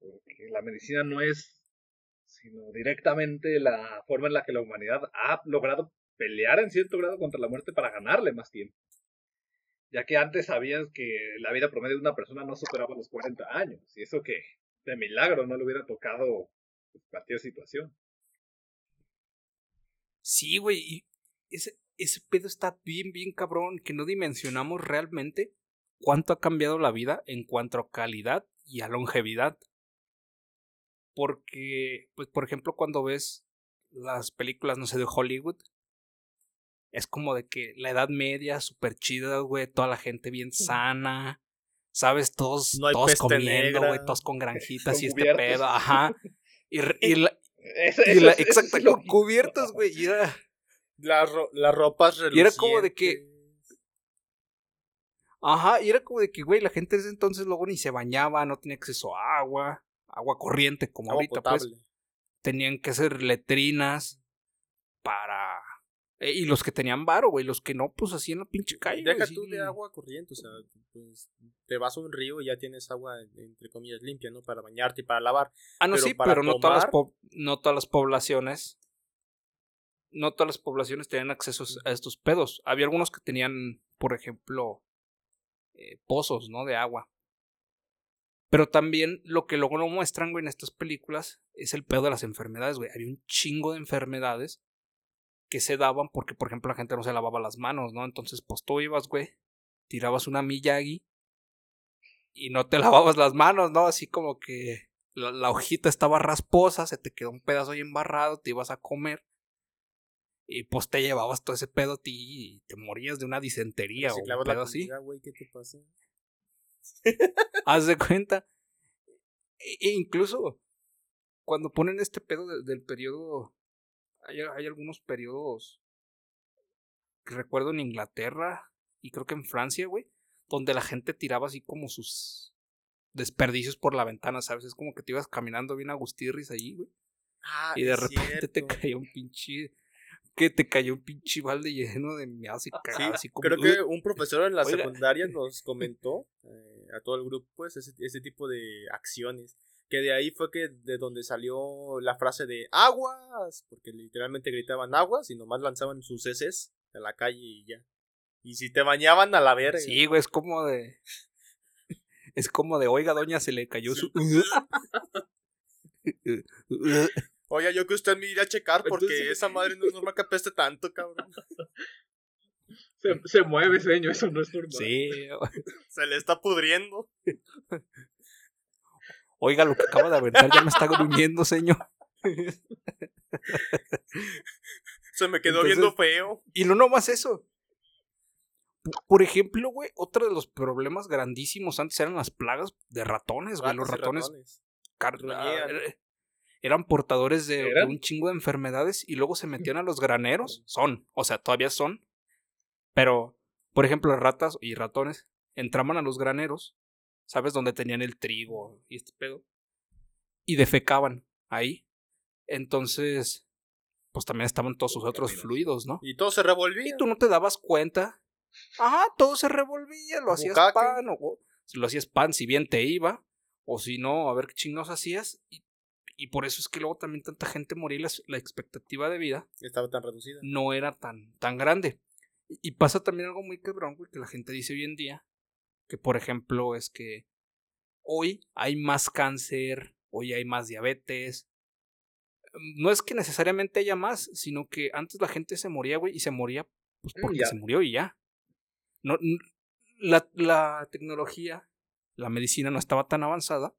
Speaker 3: Porque la medicina no es sino directamente la forma en la que la humanidad ha logrado pelear en cierto grado contra la muerte para ganarle más tiempo. Ya que antes sabías que la vida promedio de una persona no superaba los 40 años, y eso que de milagro no le hubiera tocado pues, cualquier situación.
Speaker 2: Sí, güey, ese, ese pedo está bien, bien cabrón, que no dimensionamos realmente cuánto ha cambiado la vida en cuanto a calidad y a longevidad. Porque, pues, por ejemplo, cuando ves las películas, no sé, de Hollywood, es como de que la edad media, súper chida, güey, toda la gente bien sana, ¿sabes? Todos, todos comiendo, güey, todos con granjitas y este pedo, ajá. Y, y, la, exacto, con cubiertos, güey, y era...
Speaker 1: Las, las ropas
Speaker 2: Y era como de que... Ajá, y era como de que, güey, la gente desde entonces luego ni se bañaba, no tenía acceso a agua agua corriente como ahorita, pues. Tenían que hacer letrinas para. Eh, y los que tenían varo, güey, los que no, pues así en la pinche calle.
Speaker 1: Deja tú de agua corriente, o sea, pues te vas a un río y ya tienes agua, entre comillas, limpia, ¿no? Para bañarte y para lavar.
Speaker 2: Ah, no, sí, pero no todas, las no todas las poblaciones. No todas las poblaciones tenían acceso a estos pedos. Había algunos que tenían, por ejemplo, eh, pozos, ¿no? De agua. Pero también lo que luego no muestran, güey, en estas películas es el pedo de las enfermedades, güey. Había un chingo de enfermedades que se daban porque, por ejemplo, la gente no se lavaba las manos, ¿no? Entonces, pues tú ibas, güey, tirabas una Miyagi y no te (laughs) lavabas las manos, ¿no? Así como que la, hojita estaba rasposa, se te quedó un pedazo ahí embarrado, te ibas a comer. Y pues te llevabas todo ese pedo a ti y te morías de una disentería o un pedo así.
Speaker 1: ¿qué te pasa?
Speaker 2: Haz de cuenta. E, e incluso cuando ponen este pedo del periodo. Hay, hay, algunos periodos que recuerdo en Inglaterra y creo que en Francia, güey, donde la gente tiraba así como sus desperdicios por la ventana, ¿sabes? Es como que te ibas caminando bien a Gustirris allí, güey.
Speaker 1: Ah,
Speaker 2: y de repente te caía un pinche que te cayó un pinche balde lleno de miados y
Speaker 1: así como... Creo que un profesor en la secundaria (laughs) nos comentó eh, a todo el grupo, pues, ese, ese, tipo de acciones. Que de ahí fue que de donde salió la frase de aguas, porque literalmente gritaban aguas y nomás lanzaban sus heces a la calle y ya. Y si te bañaban a la verga.
Speaker 2: Sí, güey, es como de. Es como de, oiga, doña, se le cayó su. (laughs) (laughs)
Speaker 1: Oye, yo que usted me iría a checar porque esa madre no es normal que apeste tanto, cabrón. (laughs)
Speaker 3: Se, se mueve, señor, eso no es normal.
Speaker 2: Sí. (laughs)
Speaker 1: Se le está pudriendo.
Speaker 2: Oiga, lo que acaba de aventar ya me está gruñendo, señor.
Speaker 1: Se me quedó
Speaker 2: Entonces-
Speaker 1: viendo feo.
Speaker 2: Y no nomás eso. Por ejemplo, güey, otro de los problemas grandísimos antes eran las plagas de ratones, güey. Los ratones car- ah, eran portadores de, un chingo de enfermedades y luego se metían a los graneros. Son, o sea, todavía son. Pero, por ejemplo, las ratas y ratones entraban a los graneros, ¿sabes? Donde tenían el trigo y este pedo. Y defecaban ahí. Entonces, pues también estaban todos sus otros fluidos, ¿no?
Speaker 1: Y todo se revolvía.
Speaker 2: Y tú no te dabas cuenta. Ajá, todo se revolvía, lo hacías
Speaker 1: Bucaque.
Speaker 2: pan, o, o si lo hacías pan, si bien te iba, o si no, a ver qué chingados hacías. Y, y por eso es que luego también tanta gente moría y la, la expectativa de vida
Speaker 1: Estaba tan reducida.
Speaker 2: no era tan, tan grande. Y, y pasa también algo muy cabrón, güey, que la gente dice hoy en día, que por ejemplo es que hoy hay más cáncer, hoy hay más diabetes. No es que necesariamente haya más, sino que antes la gente se moría, güey, y se moría pues
Speaker 3: Mm,
Speaker 2: porque
Speaker 3: ya.
Speaker 2: se murió y ya. No, la, la tecnología, la medicina no estaba tan avanzada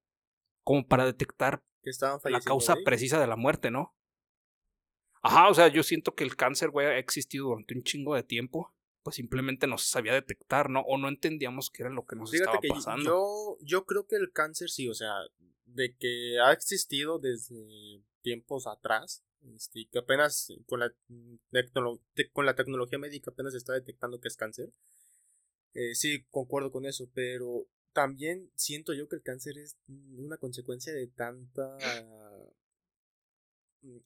Speaker 2: como para detectar
Speaker 1: Que estaban
Speaker 2: la causa
Speaker 1: de
Speaker 2: precisa de la muerte, ¿no? Ajá, o sea, yo siento que el cáncer, güey, ha existido durante un chingo de tiempo. Pues simplemente no se sabía detectar, ¿no? O no entendíamos qué era lo que nos
Speaker 1: Fíjate
Speaker 2: estaba
Speaker 1: que
Speaker 2: pasando.
Speaker 1: yo, yo creo que el cáncer sí, o sea, de que ha existido desde tiempos atrás, este, que apenas con la, con la tecnología médica apenas se está detectando que es cáncer. Eh, sí, concuerdo con eso, pero también siento yo que el cáncer es una consecuencia de tanta mm,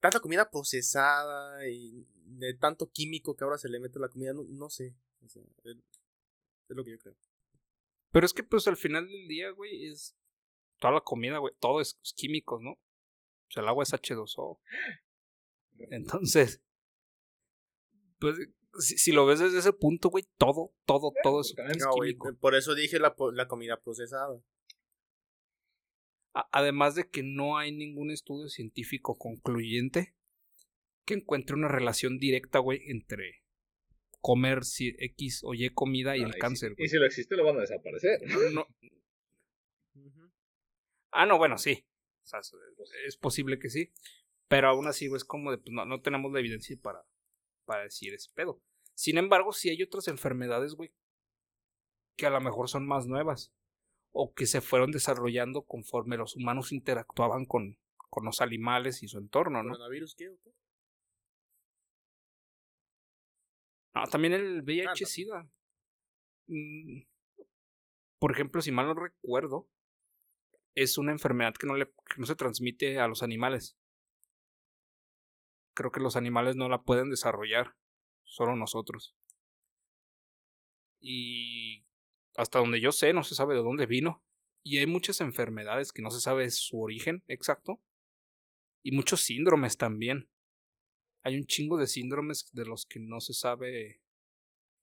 Speaker 1: tanta comida procesada y de tanto químico que ahora se le mete a la comida, no, no sé, o sea, es, es lo que yo creo.
Speaker 2: Pero es que, pues, al final del día, güey, es toda la comida, güey, todo es, es químicos, ¿no? O sea, el agua es H2O. (gasps) Entonces, pues, si, si lo ves desde ese punto, güey, todo, todo, todo es,
Speaker 3: también
Speaker 2: es
Speaker 1: No, güey,
Speaker 2: químico.
Speaker 1: por eso dije la, comida procesada.
Speaker 2: A- Además de que no hay ningún estudio científico concluyente que encuentre una relación directa, güey, entre comer si- X o Y comida y
Speaker 3: Ah,
Speaker 2: el
Speaker 3: y
Speaker 2: cáncer.
Speaker 3: si-. Y si lo existe, lo van a desaparecer.
Speaker 2: No- Ah, no, bueno, sí. O sea, es, es posible que sí. Pero aún así, güey, es como de, pues no, no tenemos la evidencia para, para decir ese pedo. Sin embargo, sí hay otras enfermedades, güey, que a lo mejor son más nuevas. O que se fueron desarrollando conforme los humanos interactuaban con, con los animales y su entorno, ¿no?
Speaker 1: ¿Coronavirus qué o qué?
Speaker 2: No, también el VIH
Speaker 1: también.
Speaker 2: SIDA. Mm, Por ejemplo, si mal no recuerdo, es una enfermedad que no, le, que no se transmite a los animales. Creo que los animales no la pueden desarrollar, solo nosotros. Y hasta donde yo sé, no se sabe de dónde vino. Y hay muchas enfermedades que no se sabe su origen exacto. Y muchos síndromes también. Hay un chingo de síndromes de los que no se sabe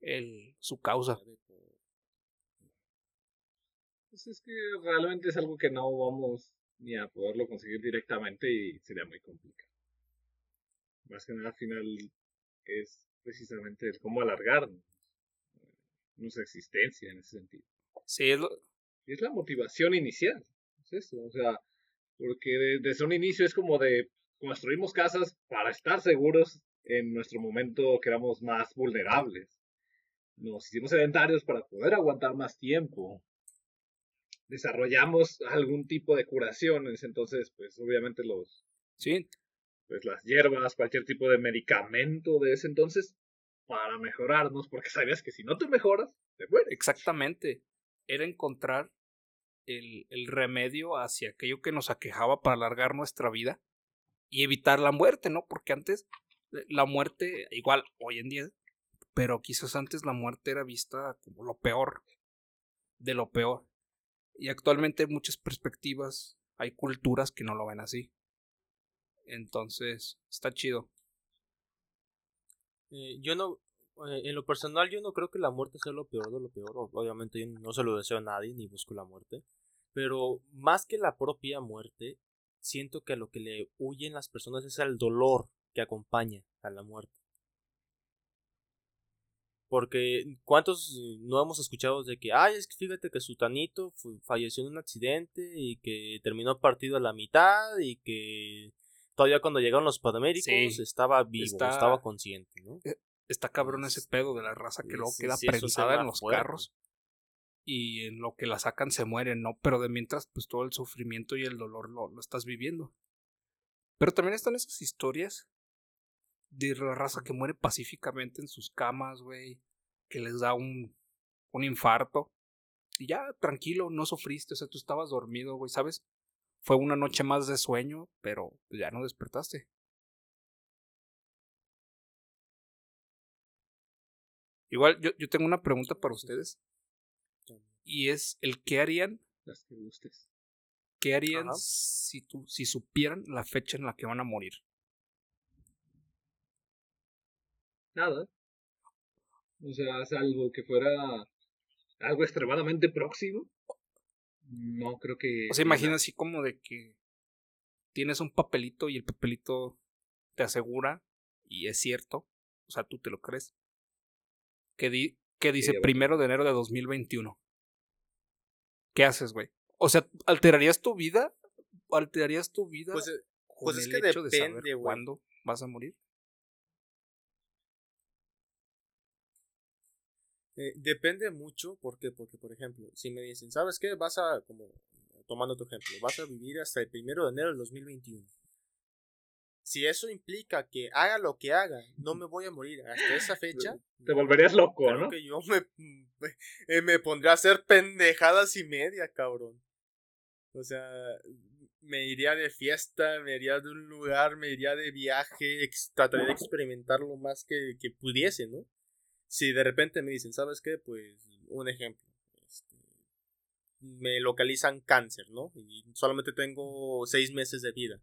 Speaker 2: el, su causa.
Speaker 3: Pues es que realmente es algo que no vamos ni a poderlo conseguir directamente y sería muy complicado. Más que nada al final es precisamente el cómo alargar nuestra existencia en ese sentido.
Speaker 2: Sí, es lo-
Speaker 3: es la motivación inicial. Es eso, o sea, porque de- desde un inicio es como de construimos casas para estar seguros en nuestro momento que éramos más vulnerables. Nos hicimos sedentarios para poder aguantar más tiempo. Desarrollamos algún tipo de curación, en ese entonces, pues obviamente los,
Speaker 2: sí,
Speaker 3: pues las hierbas, cualquier tipo de medicamento de ese entonces, para mejorarnos, porque sabías que si no te mejoras, te mueres.
Speaker 2: exactamente. Era encontrar el, el remedio hacia aquello que nos aquejaba para alargar nuestra vida y evitar la muerte, ¿no? Porque antes eh, la muerte, igual hoy en día, pero quizás antes la muerte era vista como lo peor de lo peor. Y actualmente hay muchas perspectivas, hay culturas que no lo ven así. Entonces, está chido.
Speaker 1: Eh, yo no, eh, en lo personal yo no creo que la muerte sea lo peor de lo peor. Obviamente yo no se lo deseo a nadie ni busco la muerte. Pero más que la propia muerte, siento que a lo que le huyen las personas es al dolor que acompaña a la muerte. Porque ¿cuántos no hemos escuchado de que, ay, es que fíjate que su tanito falleció en un accidente y que terminó partido a la mitad y que todavía cuando llegaron los paramédicos
Speaker 2: Sí,
Speaker 1: estaba vivo,
Speaker 2: está-
Speaker 1: estaba consciente, ¿no?
Speaker 2: Está cabrón ese pedo de la raza que luego
Speaker 1: Sí,
Speaker 2: queda
Speaker 1: sí,
Speaker 2: prensada en los
Speaker 1: fuerte.
Speaker 2: carros. Y en lo que la sacan se mueren, ¿no? Pero de mientras, pues todo el sufrimiento y el dolor lo, lo estás viviendo. Pero también están esas historias de la raza que muere pacíficamente en sus camas, güey. Que les da un, un infarto. Y ya, tranquilo, no sufriste, o sea, tú estabas dormido, güey, ¿sabes? Fue una noche más de sueño, pero ya no despertaste. Igual, yo, yo tengo una pregunta para ustedes. Y es el qué harían,
Speaker 3: Las que gustes.
Speaker 2: qué harían
Speaker 1: Ajá.
Speaker 2: si tú, si supieran la fecha en la que van a morir.
Speaker 3: Nada. O sea, es algo que fuera algo extremadamente próximo. No creo que.
Speaker 2: O sea, imagina así como de que tienes un papelito y el papelito te asegura, y es cierto, o sea, tú te lo crees, que, di- que dice primero de enero de 2021. ¿Qué haces, güey? O sea, ¿alterarías tu vida? ¿Alterarías tu vida
Speaker 1: Pues, eh,
Speaker 2: con
Speaker 1: pues es
Speaker 2: el
Speaker 1: que
Speaker 2: hecho de saber
Speaker 1: depende,
Speaker 2: cuándo vas a morir?
Speaker 1: Eh, depende mucho, ¿por qué? Porque, por ejemplo, si me dicen, ¿sabes qué? Vas a, como, tomando tu ejemplo, vas a vivir hasta el primero de enero del 2021. Si eso implica que haga lo que haga, no me voy a morir hasta esa fecha. (laughs)
Speaker 3: Te volverías loco,
Speaker 1: creo
Speaker 3: ¿no?
Speaker 1: que yo me, (laughs) eh, me pondría a hacer pendejadas y media, cabrón. O sea, me iría de fiesta, me iría de un lugar, me iría de viaje, trataría de experimentar lo más que, que pudiese, ¿no? Si de repente me dicen, ¿sabes qué? Pues un ejemplo. este, me localizan cáncer, ¿no? Y solamente tengo seis meses de vida.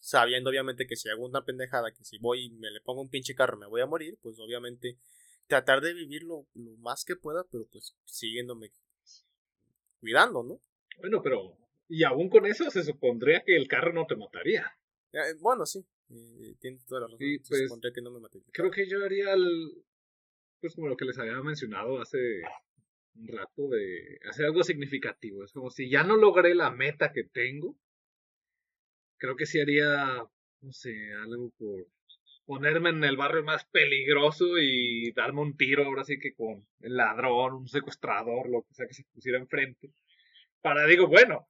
Speaker 1: Sabiendo obviamente que si hago una pendejada, que si voy y me le pongo un pinche carro me voy a morir, pues obviamente tratar de vivir lo, lo más que pueda, pero pues siguiéndome cuidando, ¿no?
Speaker 3: Bueno, pero. Y aún con eso se supondría que el carro no te mataría.
Speaker 1: Eh, bueno, sí, eh, tienes toda la razón.
Speaker 3: Sí,
Speaker 1: se
Speaker 3: pues,
Speaker 1: supondría que no me maté.
Speaker 3: Creo que yo haría el. Pues como lo que les había mencionado hace un rato de hacer algo significativo. Es como si ya no logré la meta que tengo. Creo que sí haría, no sé, algo por ponerme en el barrio más peligroso y darme un tiro ahora sí que con el ladrón, un secuestrador, lo que sea que se pusiera enfrente. Para digo, bueno,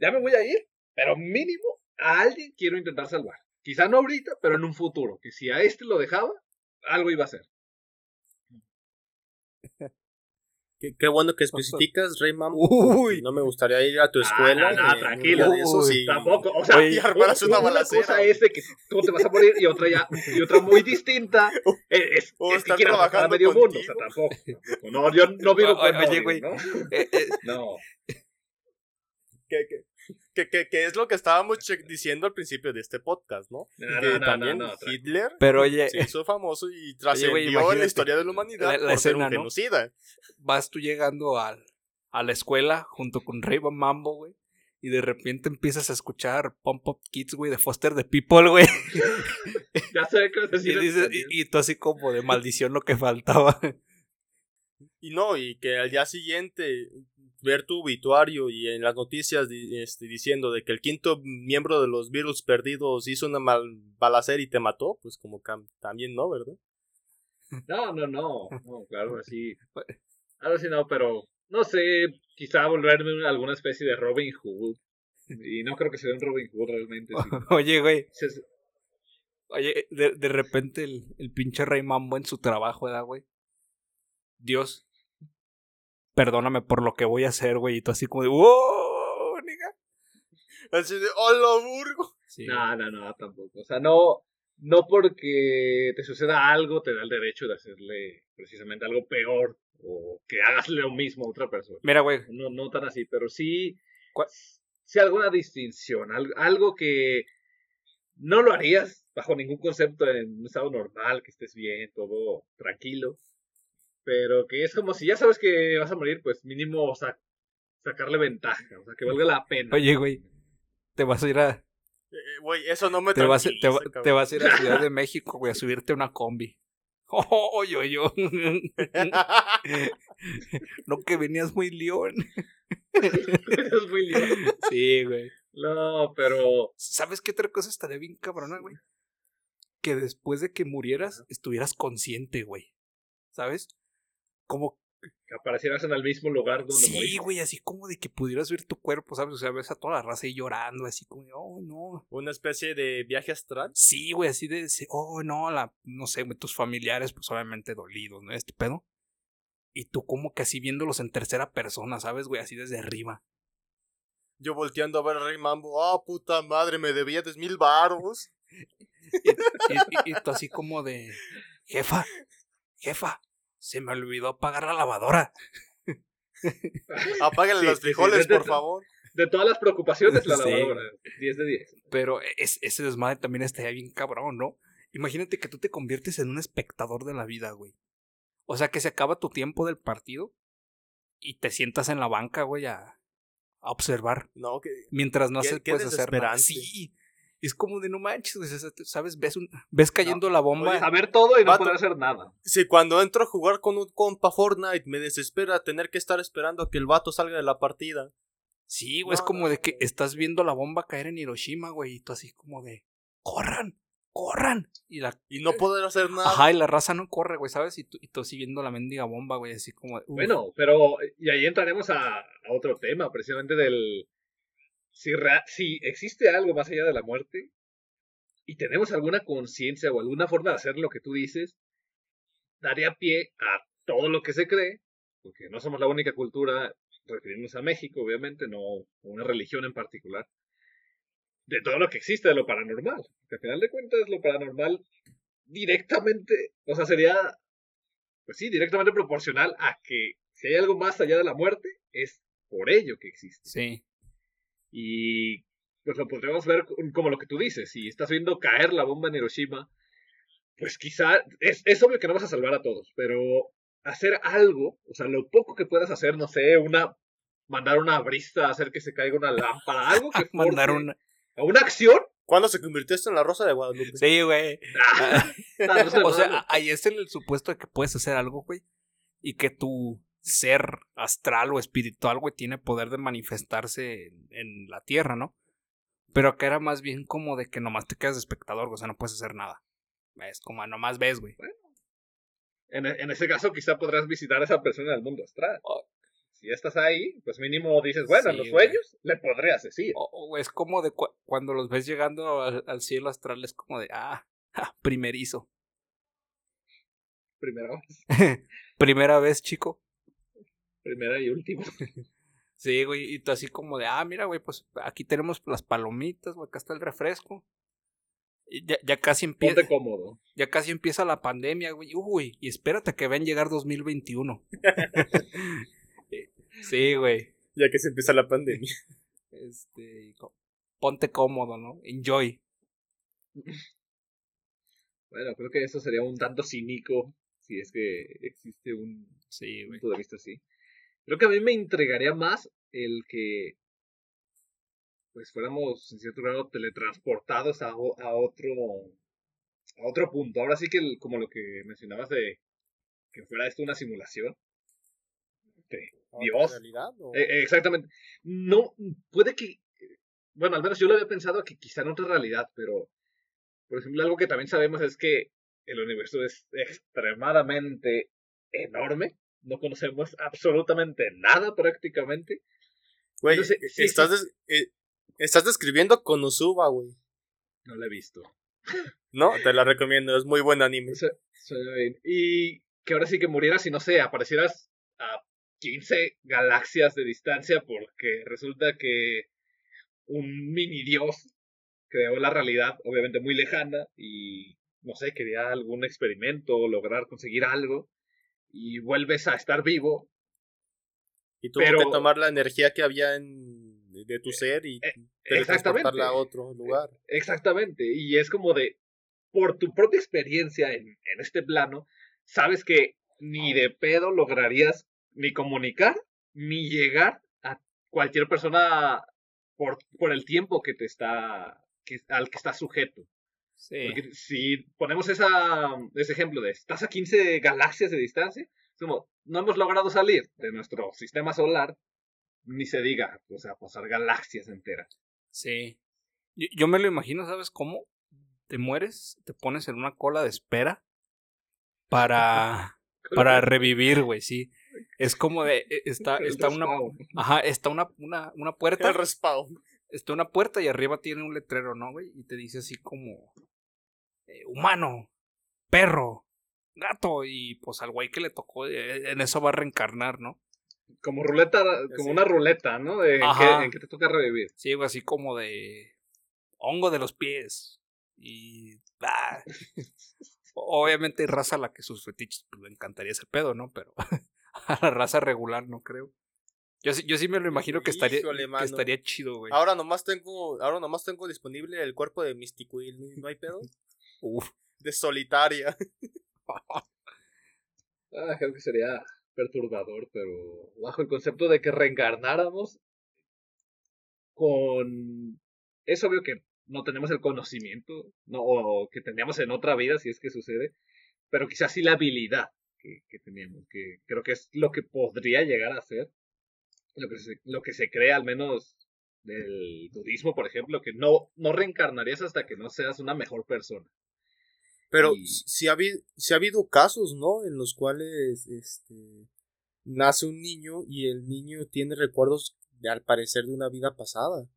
Speaker 3: ya me voy a ir, pero mínimo a alguien quiero intentar salvar. Quizá no ahorita, pero en un futuro. Que si a este lo dejaba, algo iba a hacer. (laughs)
Speaker 1: Qué, qué bueno que especificas, Rey Mambo.
Speaker 2: Uy.
Speaker 1: No me gustaría ir a tu escuela.
Speaker 3: Ah, no,
Speaker 1: eh,
Speaker 3: tranquilo.
Speaker 1: de
Speaker 2: Uy,
Speaker 1: y-
Speaker 3: Tampoco, o sea,
Speaker 2: Oye,
Speaker 1: y armaras una balacera.
Speaker 3: cosa es de que tú te vas a morir y otra ya, y otra muy distinta (laughs) eh, es,
Speaker 1: O
Speaker 3: es que
Speaker 1: estar
Speaker 3: quieras matar a medio mundo, o
Speaker 1: contigo.
Speaker 3: sea, tampoco, tampoco. No, yo no vivo con
Speaker 2: oye, güey.
Speaker 3: ¿no?
Speaker 2: Eh, eh, (laughs)
Speaker 3: No.
Speaker 1: que, que, que, que- que es lo que estábamos diciendo al principio de este podcast, ¿no?
Speaker 3: No,
Speaker 1: que
Speaker 3: no,
Speaker 1: también
Speaker 3: no, no, tra-
Speaker 1: Hitler
Speaker 2: pero oye,
Speaker 1: se hizo famoso y (laughs) trascendió en la historia de la humanidad
Speaker 2: la- la
Speaker 1: por ser
Speaker 2: escena,
Speaker 1: un
Speaker 2: ¿no?
Speaker 1: genocida.
Speaker 2: vas tú llegando al, a la escuela junto con Rey Mambo, güey. Y de repente empiezas a escuchar Pump Up Kids, güey, de Foster the People, güey. (laughs)
Speaker 3: Ya sé qué vas a
Speaker 2: Y,
Speaker 3: decir.
Speaker 2: dices- y- y tú así como de maldición lo que faltaba.
Speaker 1: Y no, y que al día siguiente ver tu obituario y en las noticias este, diciendo de que el quinto miembro de los virus perdidos hizo una mal balacera y te mató, pues como también no, ¿verdad?
Speaker 3: No, no, no, no, claro, (laughs) así. Algo así no, pero no sé, quizá volverme alguna especie de Robin Hood. Y no creo que sea un Robin Hood realmente. (laughs) sí.
Speaker 2: Oye, güey. Oye, de, de repente el, el pinche Rey Mambo en su trabajo, ¿verdad, güey? Dios, perdóname por lo que voy a hacer, güey. Y tú así como de, ¡wow! nigga".
Speaker 1: Así de, ¡hola, Burgo!
Speaker 2: Sí.
Speaker 3: No, no, no, tampoco. O sea, no, no porque te suceda algo te da el derecho de hacerle precisamente algo peor o que hagas lo mismo a otra persona.
Speaker 2: Mira, güey.
Speaker 3: No, no tan así, pero sí,
Speaker 2: ¿Cuál-
Speaker 3: sí alguna distinción, al- algo que no lo harías bajo ningún concepto en un estado normal, que estés bien, todo tranquilo, pero que es como si ya sabes que vas a morir, pues mínimo sa- sacarle ventaja, o sea, que valga la pena.
Speaker 2: Oye, güey. Te vas a ir a.
Speaker 1: Eh, Güey, eso no me
Speaker 2: Te vas, a- te, va- te vas a ir a (laughs) Ciudad de México, güey, a subirte a una combi. (laughs) Oh, yo, yo. (laughs) no que venías muy león.
Speaker 3: Es muy lindo.
Speaker 2: Sí, güey.
Speaker 3: No, pero.
Speaker 2: ¿Sabes qué otra cosa estaría bien cabrona, güey? Que después de que murieras estuvieras consciente, güey. ¿Sabes? Como
Speaker 3: Que aparecieras en el mismo lugar donde
Speaker 2: Sí,
Speaker 3: moriste.
Speaker 2: güey, así como de que pudieras ver tu cuerpo, ¿sabes? O sea, ves a toda la raza ahí llorando, así como, de, oh, no.
Speaker 1: Una especie de viaje astral.
Speaker 2: Sí, güey, así de, oh, no, la, no sé, güey, tus familiares, pues obviamente dolidos, ¿no? Este pedo. Y tú como que así viéndolos en tercera persona, ¿sabes, güey? Así desde arriba.
Speaker 1: Yo volteando a ver a Rey Mambo. Ah, puta madre, me debía 10 mil baros. (laughs)
Speaker 2: Y, y- y tú así como de, jefa, jefa, se me olvidó apagar la lavadora. (laughs)
Speaker 1: Apágale
Speaker 3: Sí,
Speaker 1: los
Speaker 3: sí, sí,
Speaker 1: frijoles,
Speaker 3: de-
Speaker 1: por favor.
Speaker 3: De todas las preocupaciones, la
Speaker 2: Sí.
Speaker 3: lavadora. 10 de 10.
Speaker 2: Pero es- ese desmadre también estaría bien cabrón, ¿no? Imagínate que tú te conviertes en un espectador de la vida, güey. O sea, que se acaba tu tiempo del partido y te sientas en la banca, güey, a, a observar.
Speaker 1: No, que.
Speaker 2: Mientras no
Speaker 1: Qué- qué
Speaker 2: puedes hacer nada. Sí. Es como de no manches, ¿sabes? Ves, un, ves cayendo la bomba.
Speaker 1: Oye,
Speaker 3: Saber todo y no poder hacer nada.
Speaker 1: Si cuando entro a jugar con un compa Fortnite me desespera tener que estar esperando a que el vato salga de la partida.
Speaker 2: Sí, güey, es como
Speaker 1: no,
Speaker 2: de que estás viendo la bomba caer en Hiroshima, güey, y tú así como de, corran, corran. Y la,
Speaker 1: Y no poder hacer nada.
Speaker 2: ajá, y la raza no corre, güey, ¿sabes? Y tú, y tú así viendo la mendiga bomba, güey, así como, de.
Speaker 3: Bueno, pero. Y ahí entraremos a, a otro tema, precisamente del. Si, existe algo más allá de la muerte y tenemos alguna conciencia o alguna forma de hacer lo que tú dices, daría pie a todo lo que se cree, porque no somos la única cultura, referirnos a México, obviamente, no una religión en particular, de todo lo que existe de lo paranormal. Que al final de cuentas, lo paranormal directamente, o sea, sería, pues sí, directamente proporcional a que si hay algo más allá de la muerte, es por ello que existe.
Speaker 2: Sí.
Speaker 3: Y pues lo podríamos ver como lo que tú dices. Si estás viendo caer la bomba en Hiroshima, pues quizá es, es obvio que no vas a salvar a todos, pero hacer algo, o sea, lo poco que puedas hacer, no sé, una mandar una brisa, hacer que se caiga una lámpara, algo que (laughs)
Speaker 2: Mandar una...
Speaker 3: a una acción.
Speaker 1: ¿Cuándo se convirtió esto en la Rosa de Guadalupe?
Speaker 2: Sí, güey. (laughs)
Speaker 3: ah, (laughs)
Speaker 2: o sea, ahí es el supuesto de que puedes hacer algo, güey. Y que tu ser astral o espiritual, güey, tiene poder de manifestarse en, en la tierra, ¿no? Pero acá era más bien como de que nomás te quedas de espectador, o sea, no puedes hacer nada. Es como nomás ves, güey.
Speaker 3: en, en ese caso quizá podrás visitar a esa persona del mundo astral.
Speaker 2: Oh.
Speaker 3: Si estás ahí, pues mínimo dices, bueno, en los
Speaker 2: güey.
Speaker 3: sueños le podrías decir.
Speaker 2: O, o es como de cu- cuando los ves llegando al, al cielo astral, es como de, ah, ja, primerizo.
Speaker 3: Primero, (laughs)
Speaker 2: Primera vez, chico.
Speaker 3: Primera y última. (laughs)
Speaker 2: Sí, güey, y tú así como de, ah, mira, güey, pues aquí tenemos las palomitas, güey, acá está el refresco. Y ya, ya casi empieza,
Speaker 3: Ponte cómodo.
Speaker 2: ya casi empieza la pandemia, güey. Uy, y espérate que ven llegar 2021. (laughs) sí, güey.
Speaker 1: Ya que se empieza la pandemia. (laughs)
Speaker 2: Este, ponte cómodo, ¿no? Enjoy.
Speaker 3: Bueno, creo que eso sería un tanto cínico si es que existe un
Speaker 2: Sí, güey.
Speaker 3: punto de vista así. Creo que a mí me intrigaría más el que pues fuéramos en cierto grado teletransportados a, otro a otro punto. Ahora sí que el- como lo que mencionabas de que fuera esto una simulación. de Dios.
Speaker 1: ¿Otra realidad, o-
Speaker 3: eh, exactamente. No, puede que. Bueno, al menos yo lo había pensado que quizá en otra realidad, pero. Por ejemplo, algo que también sabemos es que el universo es extremadamente enorme. No conocemos absolutamente nada prácticamente.
Speaker 1: Güey,
Speaker 3: Entonces, sí
Speaker 1: estás, des- eh, estás describiendo Konosuba, güey.
Speaker 3: No lo he visto.
Speaker 1: No, te la recomiendo, es muy buen anime.
Speaker 3: Y que ahora sí que murieras y no sé, aparecieras a 15 galaxias de distancia porque resulta que un mini dios creó la realidad, obviamente muy lejana, y no sé, quería algún experimento, lograr conseguir algo, y vuelves a estar vivo.
Speaker 1: Y tuvo
Speaker 3: Pero-
Speaker 1: que tomar la energía que había en, de tu ser y
Speaker 3: eh,
Speaker 1: teletransportarla a otro lugar.
Speaker 3: Exactamente, y es como de, por tu propia experiencia en, en este plano, sabes que ni de pedo lograrías ni comunicar, ni llegar a cualquier persona por, por el tiempo que te está, que, al que estás sujeto.
Speaker 2: Sí.
Speaker 3: Porque si ponemos esa, ese ejemplo de estás a 15 galaxias de distancia, es como, no hemos logrado salir de nuestro sistema solar, ni se diga, o sea, pasar galaxias enteras.
Speaker 2: Sí. Yo, yo me lo imagino, ¿sabes cómo? Te mueres, te pones en una cola de espera para, (laughs) para revivir, güey, sí. Es como de, e- está, (laughs)
Speaker 3: El
Speaker 2: está una, ajá, está una, una, una puerta,
Speaker 1: El respawn.
Speaker 2: Está una puerta y arriba tiene un letrero, ¿no, güey? Y te dice así como, eh, humano, perro, gato, y pues al güey que le tocó, eh, en eso va a reencarnar, ¿no?
Speaker 3: Como ruleta, como
Speaker 1: Sí.
Speaker 3: una ruleta, ¿no? De en
Speaker 2: Ajá.
Speaker 3: qué, en qué te toca revivir.
Speaker 2: Sí, güey, así como de hongo de los pies. Y. ah. (laughs) Obviamente hay raza a la que sus fetiches pues, le encantaría ese pedo, ¿no? Pero (laughs) a la raza regular no creo. Yo, sí- yo sí me lo imagino que estaría,
Speaker 1: Híjole,
Speaker 2: que estaría chido, güey.
Speaker 1: Ahora nomás tengo, ahora nomás tengo disponible el cuerpo de Mystiquil, ¿no no hay pedo?
Speaker 2: Uf.
Speaker 1: De solitaria. (laughs)
Speaker 3: Ah, creo que sería perturbador, pero bajo el concepto de que reencarnáramos con... Es obvio que no tenemos el conocimiento, no, o que tendríamos en otra vida, si es que sucede, pero quizás sí la habilidad que, que teníamos, que creo que es lo que podría llegar a ser, lo que se, lo que se cree al menos del budismo, por ejemplo, que no, no reencarnarías hasta que no seas una mejor persona.
Speaker 1: Pero
Speaker 3: Y-
Speaker 1: sí ha, habido, sí ha habido casos, ¿no? En los cuales este nace un niño y el niño tiene recuerdos de, al parecer de una vida pasada.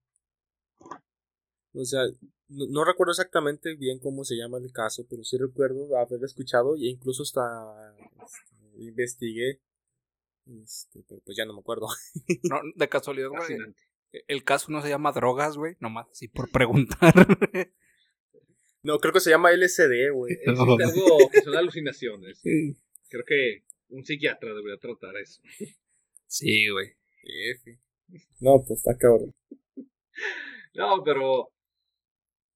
Speaker 1: O sea, no, no recuerdo exactamente bien cómo se llama el caso, pero sí recuerdo haber escuchado e incluso hasta este, investigué. Este, pero pues ya no me acuerdo.
Speaker 2: No, de casualidad, güey.
Speaker 3: Fascinante.
Speaker 2: El caso no se llama drogas, güey. Nomás así por (laughs) preguntar.
Speaker 1: No, creo que se llama LSD, güey. (laughs)
Speaker 3: Existe algo que (laughs) son alucinaciones. Creo que un psiquiatra debería tratar eso.
Speaker 2: sí, güey.
Speaker 1: No, pues está cabrón.
Speaker 3: No, pero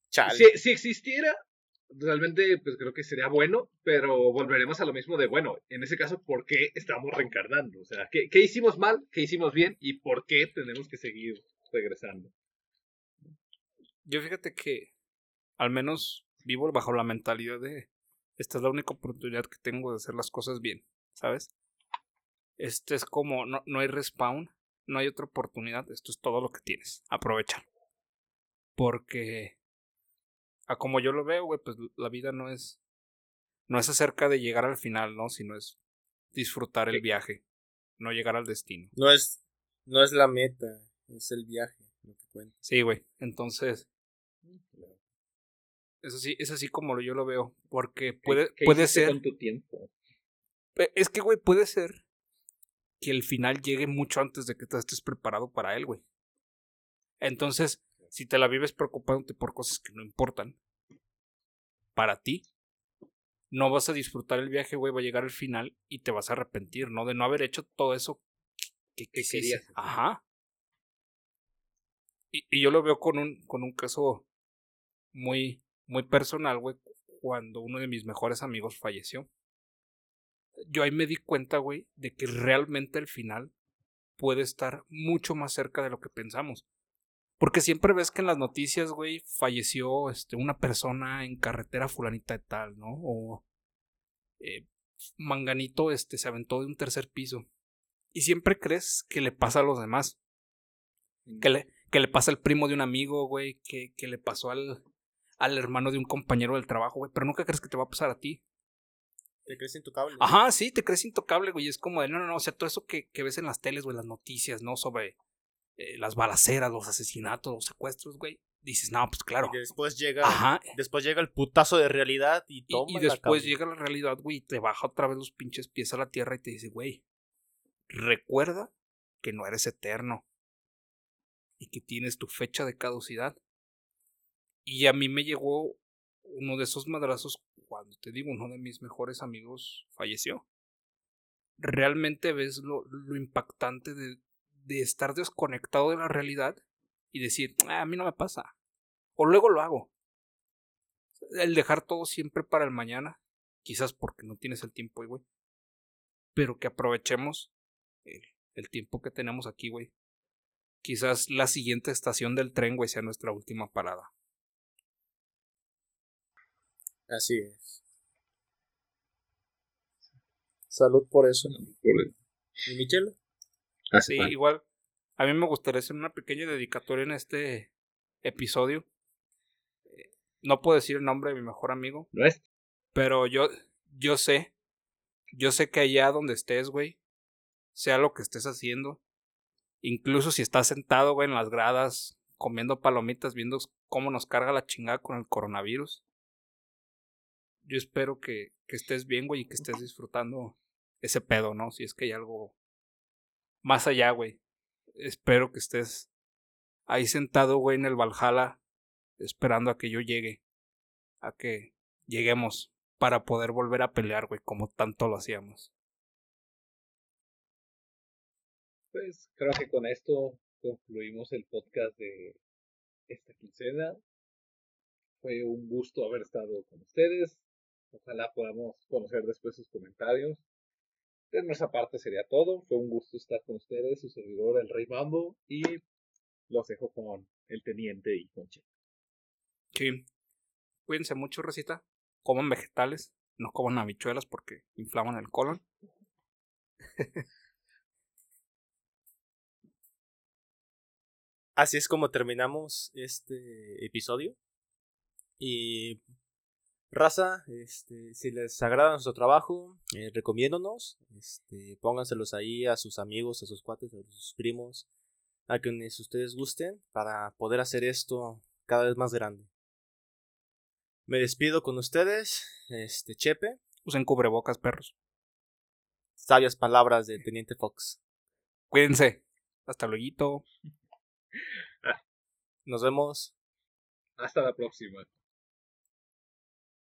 Speaker 1: Chale.
Speaker 3: si, si existiera, realmente pues creo que sería bueno, pero volveremos a lo mismo de, bueno, en ese caso, ¿por qué estamos reencarnando? O sea, ¿qué, qué hicimos mal? ¿Qué hicimos bien? ¿Y por qué tenemos que seguir regresando?
Speaker 2: Yo fíjate que al menos vivo bajo la mentalidad de esta es la única oportunidad que tengo de hacer las cosas bien, ¿sabes? Este es como, no, no hay respawn, no hay otra oportunidad, esto es todo lo que tienes, aprovecha. Porque, a como yo lo veo, güey, pues la vida no es, no es acerca de llegar al final, ¿no? Sino es disfrutar el viaje, no llegar al destino.
Speaker 1: No es, no es la meta, es el viaje lo que cuenta.
Speaker 2: Sí, güey, entonces, es así, es así como yo lo veo, porque puede,
Speaker 3: ¿Qué
Speaker 2: puede ser...
Speaker 3: con tu tiempo?
Speaker 2: Es que, güey, puede ser que el final llegue mucho antes de que tú estés preparado para él, güey. Entonces, si te la vives preocupándote por cosas que no importan para ti, no vas a disfrutar el viaje, güey, va a llegar el final y te vas a arrepentir, ¿no? De no haber hecho todo eso que, que
Speaker 3: querías.
Speaker 2: Ajá. Y, y yo lo veo con un, con un caso muy, muy personal, güey, cuando uno de mis mejores amigos falleció yo ahí me di cuenta, güey, de que realmente el final puede estar mucho más cerca de lo que pensamos. Porque siempre ves que en las noticias, güey, falleció este, una persona en carretera fulanita de tal, ¿no? O eh, Manganito este, se aventó de un tercer piso. Y siempre crees que le pasa a los demás. Que le, que le pasa al primo de un amigo, güey. Que, que le pasó al, al hermano de un compañero del trabajo, güey. Pero nunca crees que te va a pasar a ti.
Speaker 1: Te crees intocable.
Speaker 2: Ajá, sí, te crees intocable, güey. Es como de, no, no, no, o sea, todo eso que, que ves en las teles, güey, las noticias, ¿no? Sobre eh, las balaceras, los asesinatos, los secuestros, güey. Dices, no, pues claro.
Speaker 1: Y después llega,
Speaker 2: Ajá.
Speaker 1: después llega el putazo de realidad y
Speaker 2: Y,
Speaker 1: toma.
Speaker 2: y después llega la realidad, güey, y te baja otra vez los pinches pies a la tierra y te dice, güey, recuerda que no eres eterno. Y que tienes tu fecha de caducidad. Y a mí me llegó uno de esos madrazos cuando te digo, uno de mis mejores amigos falleció. Realmente ves lo, lo impactante de, de estar desconectado de la realidad y decir, "Ah, a mí no me pasa. O luego lo hago. El dejar todo siempre para el mañana. Quizás porque no tienes el tiempo güey. Pero que aprovechemos el, el tiempo que tenemos aquí, güey. Quizás la siguiente estación del tren, güey, sea nuestra última parada.
Speaker 1: Así es. Salud por eso. ¿Y Michelle?
Speaker 2: Sí, igual. A mí me gustaría hacer una pequeña dedicatoria en este episodio. Eh, no puedo decir el nombre de mi mejor amigo.
Speaker 3: ¿No es?
Speaker 2: Pero yo, yo sé. Yo sé que allá donde estés, güey. Sea lo que estés haciendo. Incluso si estás sentado, güey, en las gradas, comiendo palomitas, viendo cómo nos carga la chingada con el coronavirus. Yo espero que, que estés bien, güey, y que estés disfrutando ese pedo, ¿no? Si es que hay algo más allá, güey. Espero que estés ahí sentado, güey, en el Valhalla, esperando a que yo llegue. A que lleguemos para poder volver a pelear, güey, como tanto lo hacíamos.
Speaker 3: Pues creo que con esto concluimos el podcast de esta quincena. Fue un gusto haber estado con ustedes. Ojalá podamos conocer después sus comentarios. De nuestra parte sería todo. Fue un gusto estar con ustedes, su servidor, el Rey Mambo, y los dejo con el teniente y con Che.
Speaker 2: Sí. Cuídense mucho, Recita. Coman vegetales, no coman habichuelas porque inflaman el colon. (laughs)
Speaker 1: Así es como terminamos este episodio. Y raza, este, si les agrada nuestro trabajo, eh, recomiéndonos, este, pónganselos ahí a sus amigos, a sus cuates, a sus primos, a quienes ustedes gusten, para poder hacer esto cada vez más grande. Me despido con ustedes, este, Chepe.
Speaker 2: Usen cubrebocas, perros.
Speaker 1: Sabias palabras del Teniente Fox.
Speaker 2: Cuídense. Hasta luego. (laughs)
Speaker 1: Nos vemos.
Speaker 3: Hasta la próxima.